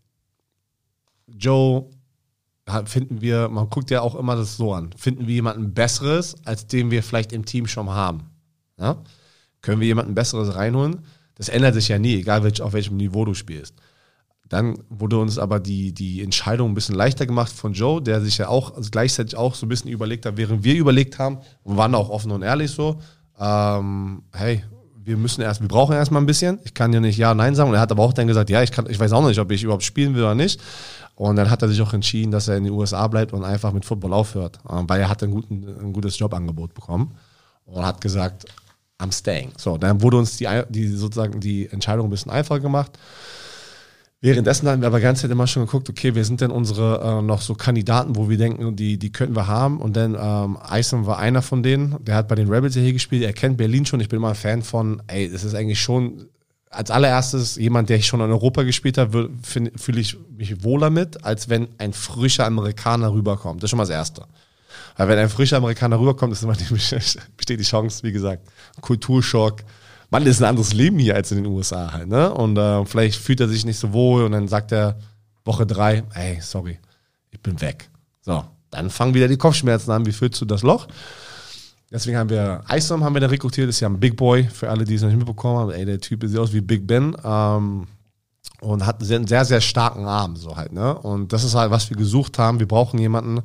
Joe finden wir, man guckt ja auch immer das so an, finden wir jemanden Besseres, als den wir vielleicht im Team schon haben. Ja? Können wir jemanden Besseres reinholen? Das ändert sich ja nie, egal welch, auf welchem Niveau du spielst. Dann wurde uns aber die, die Entscheidung ein bisschen leichter gemacht von Joe, der sich ja auch also gleichzeitig auch so ein bisschen überlegt hat, während wir überlegt haben und waren auch offen und ehrlich so, ähm, hey, wir müssen erst, wir brauchen erstmal ein bisschen. Ich kann ja nicht Ja, Nein sagen. Und er hat aber auch dann gesagt, ja, ich kann, ich weiß auch nicht, ob ich überhaupt spielen will oder nicht. Und dann hat er sich auch entschieden, dass er in den USA bleibt und einfach mit Football aufhört, ähm, weil er hat ein, guten, ein gutes Jobangebot bekommen und hat gesagt, I'm staying. So, dann wurde uns die, die sozusagen die Entscheidung ein bisschen einfacher gemacht. Währenddessen haben wir aber ganz Zeit immer schon geguckt, okay, wer sind denn unsere äh, noch so Kandidaten, wo wir denken, die, die könnten wir haben. Und dann ähm, Eisen war einer von denen, der hat bei den Rebels hier gespielt, er kennt Berlin schon. Ich bin immer ein Fan von, ey, das ist eigentlich schon als allererstes jemand, der ich schon in Europa gespielt habe, fühle ich mich wohler mit, als wenn ein frischer Amerikaner rüberkommt. Das ist schon mal das Erste. Weil wenn ein frischer Amerikaner rüberkommt, ist immer die, besteht die Chance, wie gesagt, Kulturschock. Man ist ein anderes Leben hier als in den USA halt, ne? Und äh, vielleicht fühlt er sich nicht so wohl und dann sagt er Woche drei, ey, sorry, ich bin weg. So, dann fangen wieder die Kopfschmerzen an. Wie füllst du das Loch? Deswegen haben wir Isom haben wir da rekrutiert, das ist ja ein Big Boy, für alle, die es noch nicht mitbekommen haben. Ey, der Typ sieht aus wie Big Ben. Ähm, und hat einen sehr, sehr starken Arm, so halt, ne? Und das ist halt, was wir gesucht haben. Wir brauchen jemanden.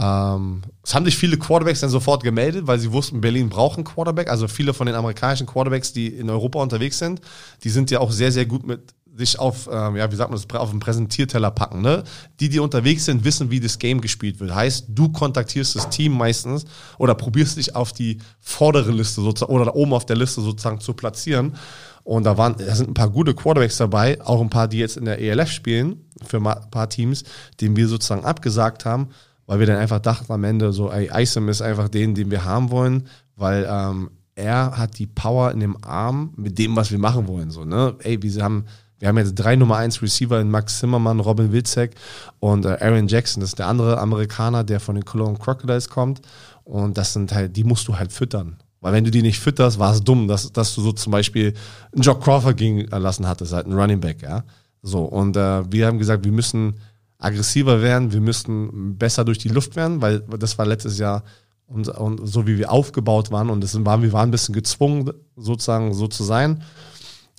Ähm, es haben sich viele Quarterbacks dann sofort gemeldet, weil sie wussten, Berlin braucht einen Quarterback. Also viele von den amerikanischen Quarterbacks, die in Europa unterwegs sind, die sind ja auch sehr, sehr gut mit sich auf, ähm, ja, wie sagt man das, auf einen Präsentierteller packen. Ne? Die, die unterwegs sind, wissen, wie das Game gespielt wird. Heißt, du kontaktierst das Team meistens oder probierst dich auf die vordere Liste sozusagen oder da oben auf der Liste sozusagen zu platzieren. Und da waren, da sind ein paar gute Quarterbacks dabei, auch ein paar, die jetzt in der ELF spielen, für ein paar Teams, denen wir sozusagen abgesagt haben, weil wir dann einfach dachten am Ende so, ey, Isom ist einfach den, den wir haben wollen, weil ähm, er hat die Power in dem Arm mit dem, was wir machen wollen. So, ne? Ey, wir haben wir haben jetzt drei Nummer 1 Receiver in Max Zimmermann, Robin Wilczek und äh, Aaron Jackson. Das ist der andere Amerikaner, der von den Cologne Crocodiles kommt. Und das sind halt, die musst du halt füttern. Weil wenn du die nicht fütterst, war es dumm, dass, dass du so zum Beispiel einen Jock Crawford gehen lassen hattest, halt einen Running Back, ja. So, und äh, wir haben gesagt, wir müssen aggressiver werden, wir müssten besser durch die Luft werden, weil das war letztes Jahr und, und so wie wir aufgebaut waren und das waren, wir waren ein bisschen gezwungen, sozusagen so zu sein.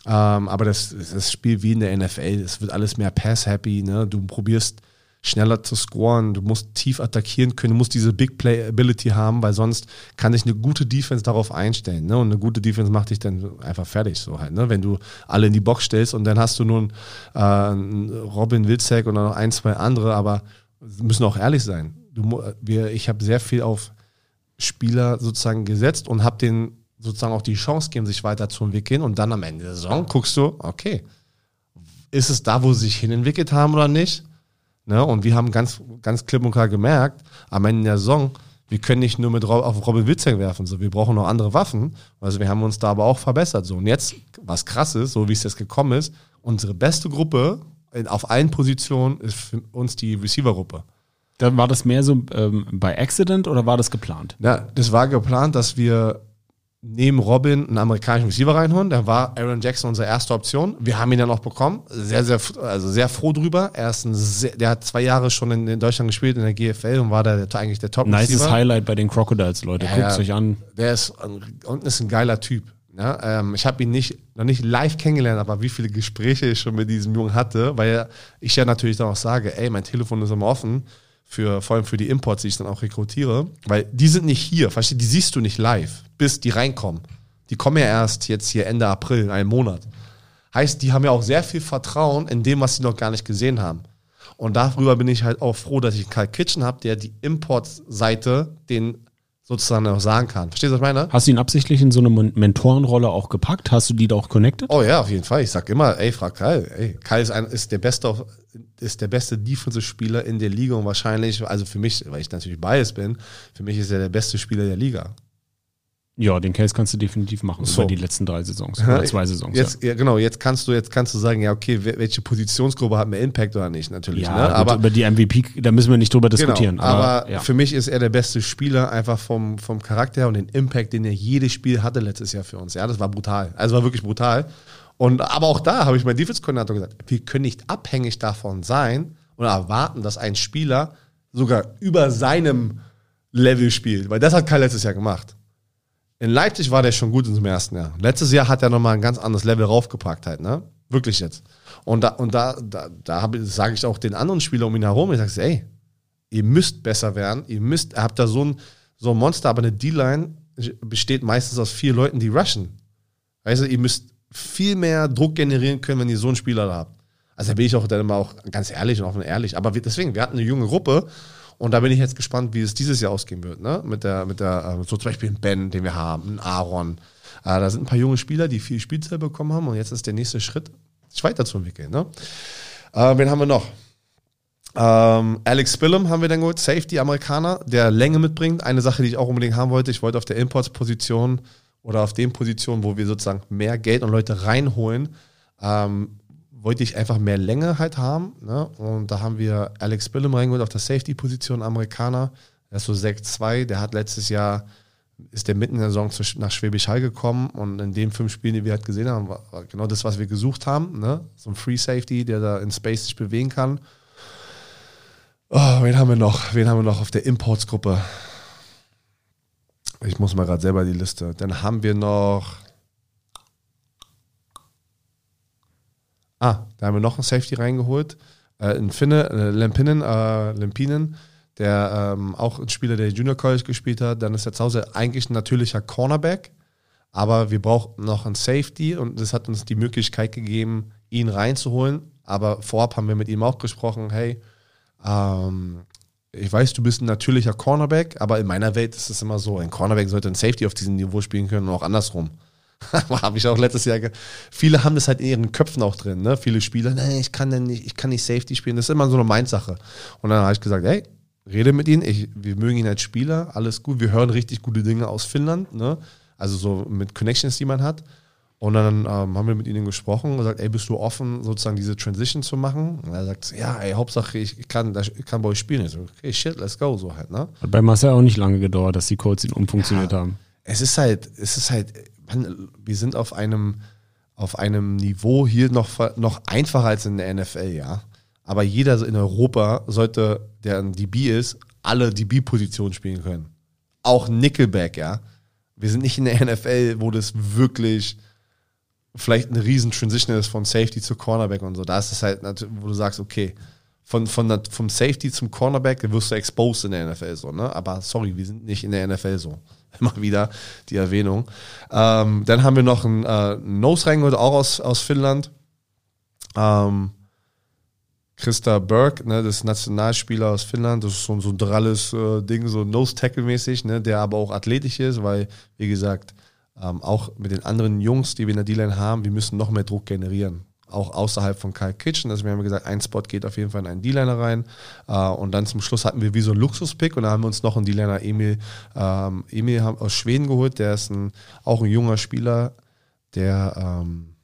Ähm, aber das, das Spiel wie in der NFL, es wird alles mehr pass-happy, ne? Du probierst schneller zu scoren, du musst tief attackieren können, du musst diese Big Play Ability haben, weil sonst kann sich eine gute Defense darauf einstellen. Ne? Und eine gute Defense macht dich dann einfach fertig, so halt, ne? Wenn du alle in die Box stellst und dann hast du nun äh, Robin Wilczek und noch ein, zwei andere, aber wir müssen auch ehrlich sein. Du, wir, ich habe sehr viel auf Spieler sozusagen gesetzt und habe denen sozusagen auch die Chance gegeben, sich weiterzuentwickeln. Und dann am Ende der Saison guckst du, okay, ist es da, wo sie sich hinentwickelt haben oder nicht? Ne? Und wir haben ganz, ganz klipp und klar gemerkt, am Ende der Saison, wir können nicht nur mit auf Robin Witzek werfen, so wir brauchen noch andere Waffen. Also wir haben uns da aber auch verbessert. So. Und jetzt, was krass ist, so wie es jetzt gekommen ist, unsere beste Gruppe auf allen Positionen ist für uns die Receiver-Gruppe. Dann war das mehr so ähm, bei Accident oder war das geplant? Ja, das war geplant, dass wir neben Robin einen amerikanischen Receiver reinholen. Da war Aaron Jackson unsere erste Option. Wir haben ihn dann auch bekommen. Sehr, sehr, also sehr froh drüber. Er ist ein sehr, der hat zwei Jahre schon in, in, Deutschland gespielt, in der GFL und war der eigentlich der top -Receiver. Nices Highlight bei den Crocodiles, Leute. Ja, Guckt euch an. Der ist, und ist ein geiler Typ. Ja, ähm, ich habe ihn nicht, noch nicht live kennengelernt, aber wie viele Gespräche ich schon mit diesem Jungen hatte, weil ich ja natürlich dann auch sage, ey, mein Telefon ist immer offen für, vor allem für die Imports, die ich dann auch rekrutiere, weil die sind nicht hier, verstehst die siehst du nicht live, bis die reinkommen. Die kommen ja erst jetzt hier Ende April, in einem Monat. Heißt, die haben ja auch sehr viel Vertrauen in dem, was sie noch gar nicht gesehen haben. Und darüber bin ich halt auch froh, dass ich Karl Kitchen habe, der die Import-Seite den sozusagen auch sagen kann. Verstehst du, was ich meine? Hast du ihn absichtlich in so eine Mentorenrolle auch gepackt? Hast du die da auch connected? Oh ja, auf jeden Fall. Ich sag immer, ey, frag Kai. Ey, Kai ist, ein, ist der beste, ist der beste Defensive-Spieler in der Liga und wahrscheinlich, also für mich, weil ich natürlich biased bin, für mich ist er der beste Spieler der Liga. Ja, den Case kannst du definitiv machen so. über die letzten drei Saisons oder zwei Saisons. Jetzt, ja. ja. genau, jetzt kannst du jetzt kannst du sagen, ja, okay, welche Positionsgruppe hat mehr Impact oder nicht, natürlich. Ja, ne? aber über die MVP, da müssen wir nicht drüber genau, diskutieren. Genau, aber, aber ja. für mich ist er der beste Spieler, einfach vom, vom Charakter und den Impact, den er jedes Spiel hatte letztes Jahr für uns. Ja, das war brutal. Also war wirklich brutal. Und aber auch da habe ich mein Defense-Koordinator gesagt, wir können nicht abhängig davon sein oder erwarten, dass ein Spieler sogar über seinem Level spielt, weil das hat Kai letztes Jahr gemacht. In Leipzig war der schon gut in seinem ersten Jahr. Letztes Jahr hat er nochmal ein ganz anderes Level raufgepackt halt, ne? Wirklich jetzt. Und da, und da, da, da sage ich auch den anderen Spielern um ihn herum, ich sage, ey, ihr müsst besser werden, ihr müsst, ihr habt da so ein, so ein Monster, aber eine D-Line besteht meistens aus vier Leuten, die rushen. Weißt du, ihr müsst viel mehr Druck generieren können, wenn ihr so einen Spieler da habt. Also da bin ich auch dann immer auch ganz ehrlich und offen ehrlich. Aber wir, deswegen, wir hatten eine junge Gruppe und da bin ich jetzt gespannt, wie es dieses Jahr ausgehen wird. Ne? Mit der, mit der, äh, so zum Beispiel ein Ben, den wir haben, ein Aaron. Äh, da sind ein paar junge Spieler, die viel Spielzeit bekommen haben und jetzt ist der nächste Schritt, sich weiterzuentwickeln. Ne? Äh, wen haben wir noch? Ähm, Alex Spillum haben wir dann geholt, Safety Amerikaner, der Länge mitbringt. Eine Sache, die ich auch unbedingt haben wollte, ich wollte auf der Imports-Position oder auf den Positionen, wo wir sozusagen mehr Geld und Leute reinholen, ähm, wollte ich einfach mehr Länge halt haben. Ne? Und da haben wir Alex Billum reingeholt auf der Safety-Position, Amerikaner. Der ist so 6-2. Der hat letztes Jahr, ist der mitten in der Saison nach Schwäbisch Hall gekommen. Und in den fünf Spielen, die wir halt gesehen haben, war genau das, was wir gesucht haben. Ne? So ein Free Safety, der da in Space sich bewegen kann. Oh, wen haben wir noch? Wen haben wir noch auf der Imports-Gruppe? Ich muss mal gerade selber die Liste. Dann haben wir noch Ah, da haben wir noch einen Safety reingeholt. Äh, in Finne, äh, Lempinen, äh, Lempinen, der ähm, auch ein Spieler, der Junior College gespielt hat. Dann ist er zu Hause eigentlich ein natürlicher Cornerback. Aber wir brauchen noch einen Safety und das hat uns die Möglichkeit gegeben, ihn reinzuholen. Aber vorab haben wir mit ihm auch gesprochen, hey, ähm, ich weiß, du bist ein natürlicher Cornerback, aber in meiner Welt ist es immer so, ein Cornerback sollte ein Safety auf diesem Niveau spielen können und auch andersrum. habe ich auch letztes Jahr. Viele haben das halt in ihren Köpfen auch drin, ne? Viele Spieler, nee, ich kann denn nicht, ich kann nicht Safety spielen. Das ist immer so eine Mindsache. Und dann habe ich gesagt, hey, rede mit ihnen. Ich, wir mögen ihn als Spieler, alles gut. Wir hören richtig gute Dinge aus Finnland, ne? Also so mit Connections, die man hat. Und dann ähm, haben wir mit ihnen gesprochen und gesagt, ey, bist du offen, sozusagen diese Transition zu machen? Und er sagt, ja, ey, Hauptsache, ich kann, ich kann bei euch spielen. Ich so, okay, shit, let's go, so halt, ne? Hat bei Marcel auch nicht lange gedauert, dass die Codes ihn umfunktioniert ja. haben es ist halt, es ist halt, man, wir sind auf einem, auf einem Niveau hier noch, noch einfacher als in der NFL, ja. Aber jeder in Europa sollte, der ein DB ist, alle DB-Positionen spielen können. Auch Nickelback, ja. Wir sind nicht in der NFL, wo das wirklich vielleicht eine riesen Transition ist von Safety zu Cornerback und so. Da ist es halt, wo du sagst, okay, von, von der, vom Safety zum Cornerback wirst du exposed in der NFL so, ne? Aber sorry, wir sind nicht in der NFL so. Immer wieder die Erwähnung. Ähm, dann haben wir noch einen äh, Nose reingeholt, auch aus, aus Finnland. Ähm, Christa Berg, ne, das Nationalspieler aus Finnland, das ist so, so ein dralles äh, Ding, so Nose-Tackle-mäßig, ne, der aber auch athletisch ist, weil, wie gesagt, ähm, auch mit den anderen Jungs, die wir in der D-Line haben, wir müssen noch mehr Druck generieren. Auch außerhalb von Kyle Kitchen. Also wir haben gesagt, ein Spot geht auf jeden Fall in einen D-Liner rein. Äh, und dann zum Schluss hatten wir wie so einen Luxus-Pick und da haben wir uns noch einen D-Liner Emil, ähm, Emil aus Schweden geholt. Der ist ein, auch ein junger Spieler, der ähm,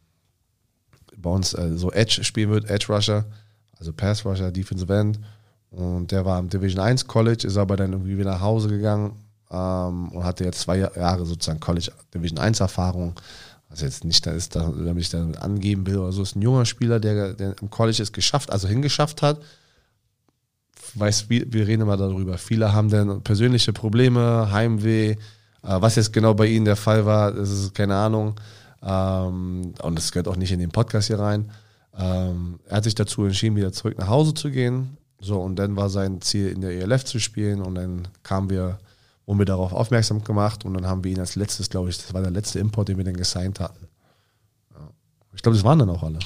bei uns äh, so Edge spielen wird, Edge Rusher also Pass Rusher, Defensive End. Und der war im Division 1 College, ist aber dann irgendwie wieder nach Hause gegangen ähm, und hatte jetzt zwei Jahre sozusagen College Division 1 Erfahrung. Was jetzt nicht da ist, damit ich dann angeben will oder so, ist ein junger Spieler, der, der im College es geschafft, also hingeschafft hat. Weiß, wir reden immer darüber. Viele haben dann persönliche Probleme, Heimweh. Äh, was jetzt genau bei ihnen der Fall war, das ist keine Ahnung. Ähm, und das gehört auch nicht in den Podcast hier rein. Ähm, er hat sich dazu entschieden, wieder zurück nach Hause zu gehen. So, und dann war sein Ziel, in der ELF zu spielen. Und dann kamen wir, wurden wir darauf aufmerksam gemacht. Und dann haben wir ihn als letztes, glaube ich, das war der letzte Import, den wir dann gesigned hatten. Ich glaube, das waren dann auch alle.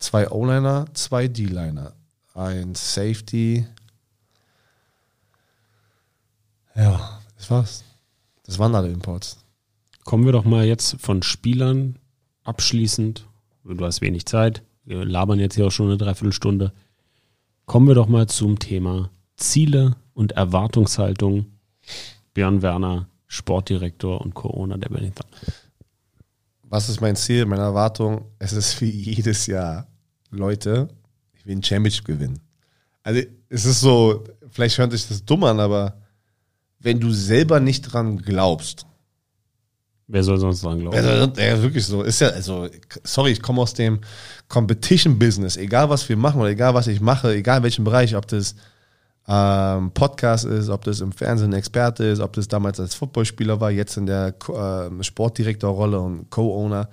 Zwei O-Liner, zwei D-Liner. Ein Safety. Ja, das war's. Das waren alle Imports. Kommen wir doch mal jetzt von Spielern abschließend. Du hast wenig Zeit wir labern jetzt hier auch schon eine Dreiviertelstunde. Kommen wir doch mal zum Thema Ziele und Erwartungshaltung. Björn Werner, Sportdirektor und Corona der Wellington. Was ist mein Ziel, meine Erwartung? Es ist wie jedes Jahr. Leute, ich will ein Championship gewinnen. Also es ist so, vielleicht hört sich das dumm an, aber wenn du selber nicht dran glaubst, Wer soll sonst dran glauben? Ja, ja, wirklich so. Ist ja, also, sorry, ich komme aus dem Competition-Business. Egal, was wir machen oder egal, was ich mache, egal in welchem Bereich, ob das ähm, Podcast ist, ob das im Fernsehen ein Experte ist, ob das damals als Footballspieler war, jetzt in der äh, Sportdirektorrolle und Co-Owner.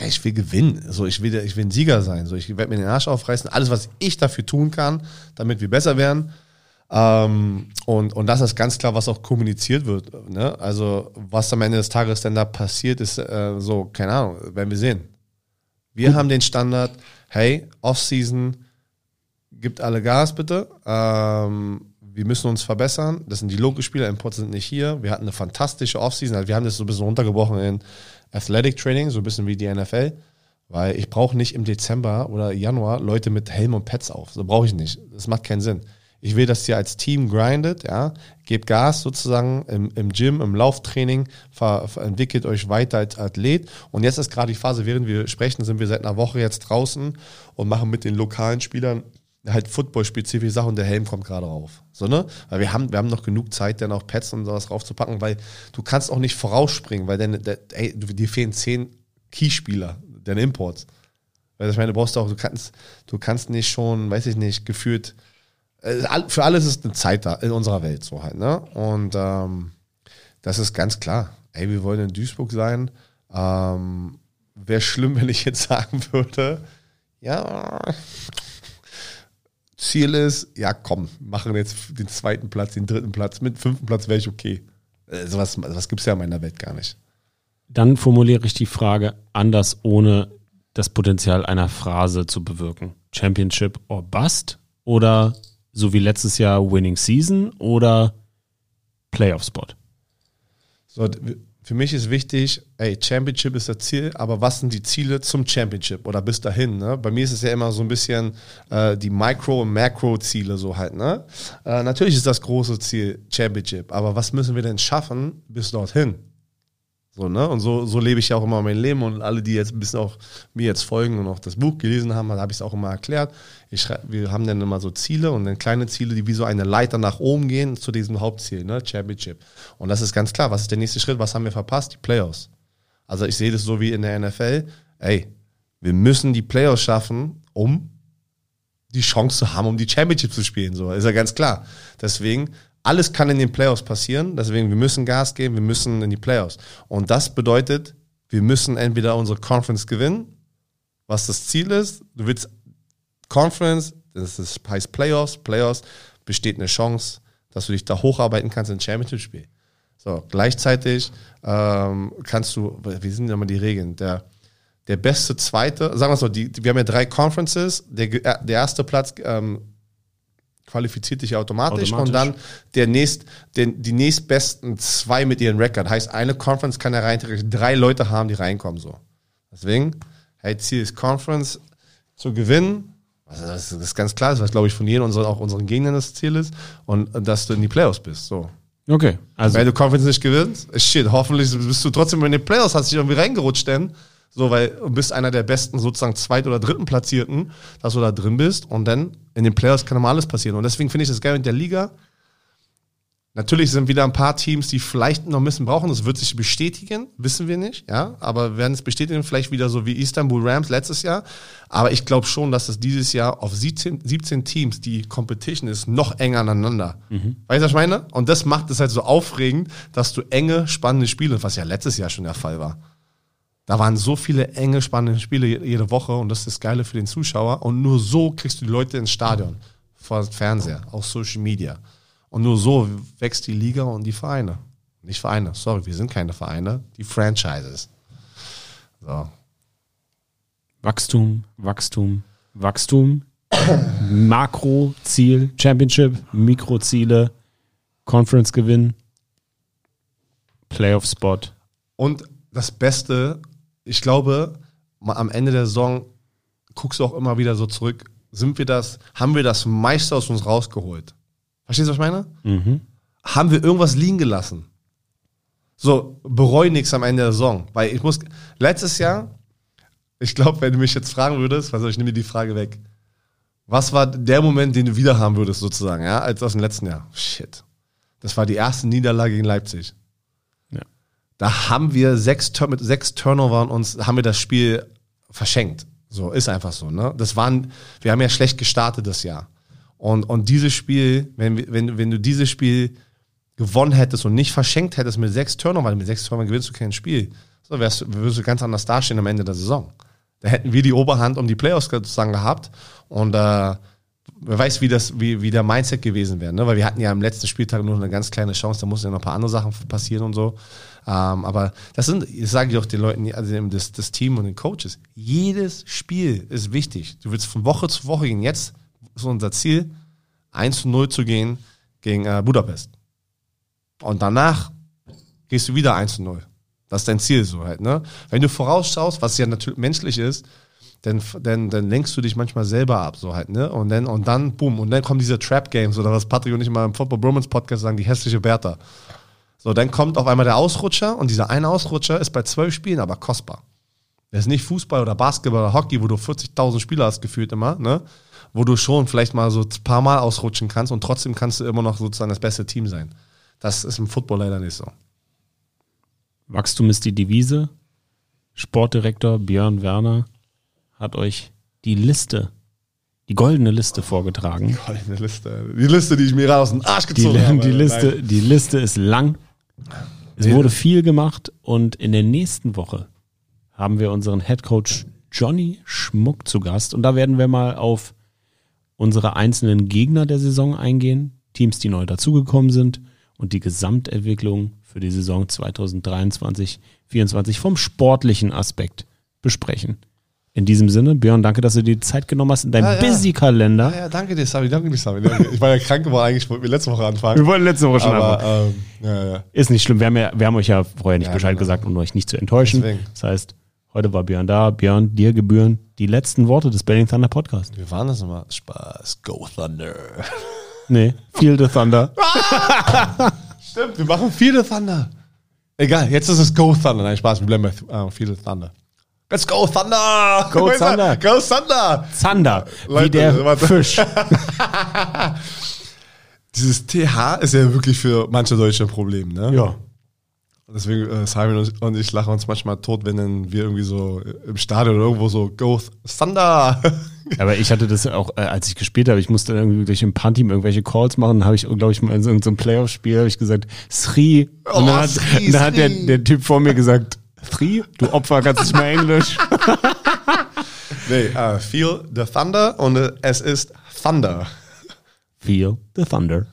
Ja, ich will gewinnen. So, ich will, ich will ein Sieger sein. So, ich werde mir den Arsch aufreißen. Alles, was ich dafür tun kann, damit wir besser werden ähm, und, und das ist ganz klar, was auch kommuniziert wird. Ne? Also, was am Ende des Tages denn da passiert, ist äh, so, keine Ahnung, werden wir sehen. Wir haben den Standard, hey, Off-Season, gibt alle Gas bitte. Ähm, wir müssen uns verbessern. Das sind die Local-Spieler, Imports sind nicht hier. Wir hatten eine fantastische Offseason. Also wir haben das so ein bisschen runtergebrochen in Athletic Training, so ein bisschen wie die NFL. Weil ich brauche nicht im Dezember oder Januar Leute mit Helm und Pets auf. So brauche ich nicht. Das macht keinen Sinn. Ich will, dass ihr als Team grindet, ja, gebt Gas sozusagen im, im Gym, im Lauftraining, ver, ver, entwickelt euch weiter als Athlet. Und jetzt ist gerade die Phase, während wir sprechen, sind wir seit einer Woche jetzt draußen und machen mit den lokalen Spielern halt Football-spezifische Sachen und der Helm kommt gerade rauf. So, ne? Weil wir haben, wir haben noch genug Zeit, dann auch Pads und sowas raufzupacken, weil du kannst auch nicht vorausspringen, weil dann, ey, dir fehlen zehn Keyspieler, deine Imports. Weil ich meine, du brauchst auch, du kannst, du kannst nicht schon, weiß ich nicht, gefühlt äh, für alles ist eine Zeit da in unserer Welt so halt, ne? Und ähm, das ist ganz klar. Ey, wir wollen in Duisburg sein. Ähm, Wäre schlimm, wenn ich jetzt sagen würde, ja, Ziel ist, ja komm, machen jetzt den zweiten Platz, den dritten Platz, mit fünften Platz wäre ich okay. Äh, sowas was gibt es ja in meiner Welt gar nicht. Dann formuliere ich die Frage anders, ohne das Potenzial einer Phrase zu bewirken. Championship or Bust oder so wie letztes Jahr Winning Season oder Playoff Spot? So, für mich ist wichtig, ey, Championship ist das Ziel, aber was sind die Ziele zum Championship oder bis dahin? Ne? Bei mir ist es ja immer so ein bisschen äh, die Micro- und Macro-Ziele so halt. Ne? Äh, natürlich ist das große Ziel Championship, aber was müssen wir denn schaffen bis dorthin? So, ne? Und so, so lebe ich ja auch immer mein Leben und alle, die jetzt ein bisschen auch mir jetzt folgen und auch das Buch gelesen haben, habe ich es auch immer erklärt. Ich wir haben dann immer so Ziele und dann kleine Ziele, die wie so eine Leiter nach oben gehen zu diesem Hauptziel, ne? Championship. Und das ist ganz klar. Was ist der nächste Schritt? Was haben wir verpasst? Die Playoffs. Also ich sehe das so wie in der NFL. Ey, wir müssen die Playoffs schaffen, um die Chance zu haben, um die Championship zu spielen. So ist ja ganz klar. Deswegen, alles kann in den Playoffs passieren. Deswegen, wir müssen Gas geben, wir müssen in die Playoffs. Und das bedeutet, wir müssen entweder unsere Conference gewinnen, was das Ziel ist. Du willst Conference, das ist, heißt Playoffs. Playoffs besteht eine Chance, dass du dich da hocharbeiten kannst in Championship-Spiel. So, gleichzeitig ähm, kannst du, wie sind denn immer die Regeln? Der, der beste Zweite, sagen wir so, die, wir haben ja drei Conferences, der, der erste Platz ähm, qualifiziert dich automatisch, Automatisch. und dann der nächst, der, die nächstbesten zwei mit ihren Record. Heißt, eine Conference kann ja rein drei Leute haben, die reinkommen. So. Deswegen, hey, Ziel ist Conference zu gewinnen. Also das, ist ganz klar, das was glaube ich von jedem unserer, auch unseren Gegnern das Ziel ist und dass du in die Playoffs bist. So. Okay, also Wenn du Conference nicht gewinnst, ist shit. Hoffentlich bist du trotzdem in den Playoffs, hast dich irgendwie reingerutscht, denn so, weil du bist einer der besten, sozusagen zweit- oder dritten Platzierten, dass du da drin bist und dann in den Playoffs kann immer alles passieren. Und deswegen finde ich das geil mit der Liga. Natürlich sind wieder ein paar Teams, die vielleicht noch ein bisschen brauchen. Das wird sich bestätigen, wissen wir nicht, ja. Aber werden es bestätigen, vielleicht wieder so wie Istanbul Rams letztes Jahr. Aber ich glaube schon, dass es dieses Jahr auf 17, 17 Teams, die Competition ist, noch enger aneinander. Weißt du, was ich meine? Und das macht es halt so aufregend, dass du enge, spannende Spiele, was ja letztes Jahr schon der Fall war. Da waren so viele enge, spannende Spiele je- jede Woche und das ist das Geile für den Zuschauer. Und nur so kriegst du die Leute ins Stadion, vor dem Fernseher, auf Social Media. Und nur so wächst die Liga und die Vereine. Nicht Vereine, sorry, wir sind keine Vereine, die Franchises. So. Wachstum, Wachstum, Wachstum, Makroziel, Championship, Mikroziele, Conference Gewinn, Playoff Spot. Und das Beste, ich glaube, am Ende der Saison guckst du auch immer wieder so zurück, sind wir das, haben wir das meiste aus uns rausgeholt? Verstehst du, was ich meine? Mhm. Haben wir irgendwas liegen gelassen? So, bereu nichts am Ende der Saison. Weil ich muss, letztes Jahr, ich glaube, wenn du mich jetzt fragen würdest, also ich nehme dir die Frage weg. Was war der Moment, den du wieder haben würdest, sozusagen, ja, als aus dem letzten Jahr? Shit. Das war die erste Niederlage gegen Leipzig. Da haben wir sechs, mit sechs Turnovern uns, haben wir das Spiel verschenkt. So, ist einfach so, ne? Das waren, wir haben ja schlecht gestartet das Jahr. Und, und dieses Spiel, wenn, wenn, wenn du dieses Spiel gewonnen hättest und nicht verschenkt hättest mit sechs Turnovern, weil mit sechs Turnovern gewinnst du kein Spiel, so wärst, du- würdest du ganz anders dastehen am Ende der Saison. Da hätten wir die Oberhand um die Playoffs sozusagen gehabt und äh, wer weiß, wie das, wie, wie der Mindset gewesen wäre, ne? Weil wir hatten ja am letzten Spieltag nur eine ganz kleine Chance, da mussten ja noch ein paar andere Sachen passieren und so. Ähm, aber das sind, das sage ich auch den Leuten, also dem- das, das Team und den Coaches, jedes Spiel ist wichtig. Du willst von Woche zu Woche gehen. Jetzt ist unser Ziel, 1 zu 0 zu gehen gegen äh, Budapest. Und danach gehst du wieder 1 zu 0. Das ist dein Ziel so halt, ne? Wenn du vorausschaust, was ja natürlich menschlich ist, dann, dann, dann lenkst du dich manchmal selber ab, so halt, ne? Und dann, und dann, boom, und dann kommen diese Trap-Games oder was Patrick und ich mal im Football Bromance Podcast sagen, die hässliche Bertha. So, dann kommt auf einmal der Ausrutscher und dieser eine Ausrutscher ist bei zwölf Spielen aber kostbar. Das ist nicht Fußball oder Basketball oder Hockey, wo du 40.000 Spieler hast gefühlt immer, ne? Wo du schon vielleicht mal so ein paar Mal ausrutschen kannst und trotzdem kannst du immer noch sozusagen das beste Team sein. Das ist im Football leider nicht so. Wachstum ist die Devise. Sportdirektor Björn Werner hat euch die Liste, die goldene Liste vorgetragen. Goldene Liste. Die Liste, die ich mir gerade aus dem Arsch Die, gezogen habe. die, Liste, Nein. die Liste ist lang. Es wurde viel gemacht und in der nächsten Woche haben wir unseren Head Coach Johnny Schmuck zu Gast und da werden wir mal auf unsere einzelnen Gegner der Saison eingehen, Teams, die neu dazugekommen sind und die Gesamtentwicklung für die Saison 2023-24 vom sportlichen Aspekt besprechen. In diesem Sinne, Björn, danke, dass du dir die Zeit genommen hast in deinem Ja, ja. Busy-Kalender. Ja, ja, danke dir, Sabi, danke dir, Sabi. Danke. Ich war ja krank, aber eigentlich wollten wir letzte Woche anfangen. Wir wollten letzte Woche schon aber, anfangen. ähm, ja, ja. Ist nicht schlimm. Wir haben, ja, wir haben euch ja vorher nicht Ja, Bescheid genau. gesagt, um euch nicht zu enttäuschen. Deswegen. Das heißt, heute war Björn da. Björn, dir gebühren die letzten Worte des Belling Thunder Podcast. Wir waren das nochmal. Spaß, go Thunder. Nee, Feel the Thunder. Stimmt, wir machen viele Thunder. Egal, jetzt ist es Go Thunder. Nein, Spaß, wir bleiben bei uh, Feel the Thunder. Let's go Thunder! Go Thunder. Go Thunder! Zander, wie der warte. Fisch. Dieses TH ist ja wirklich für manche Deutsche ein Problem, ne? Ja. Deswegen, äh, Simon und- und ich lachen uns manchmal tot, wenn dann wir irgendwie so im Stadion oder irgendwo so Go Thunder! Aber ich hatte das auch, äh, als ich gespielt habe, ich musste irgendwie durch ein Panteam irgendwelche Calls machen, dann habe ich, glaube ich, mal in so, in so einem Playoff-Spiel habe ich gesagt, Sri. Und Oh, dann hat, Sri, dann hat der, Sri. der Typ vor mir gesagt, Sri, du Opfer, kannst nicht mehr Englisch. nee, äh, Feel the Thunder und äh, es ist Thunder. Feel the thunder.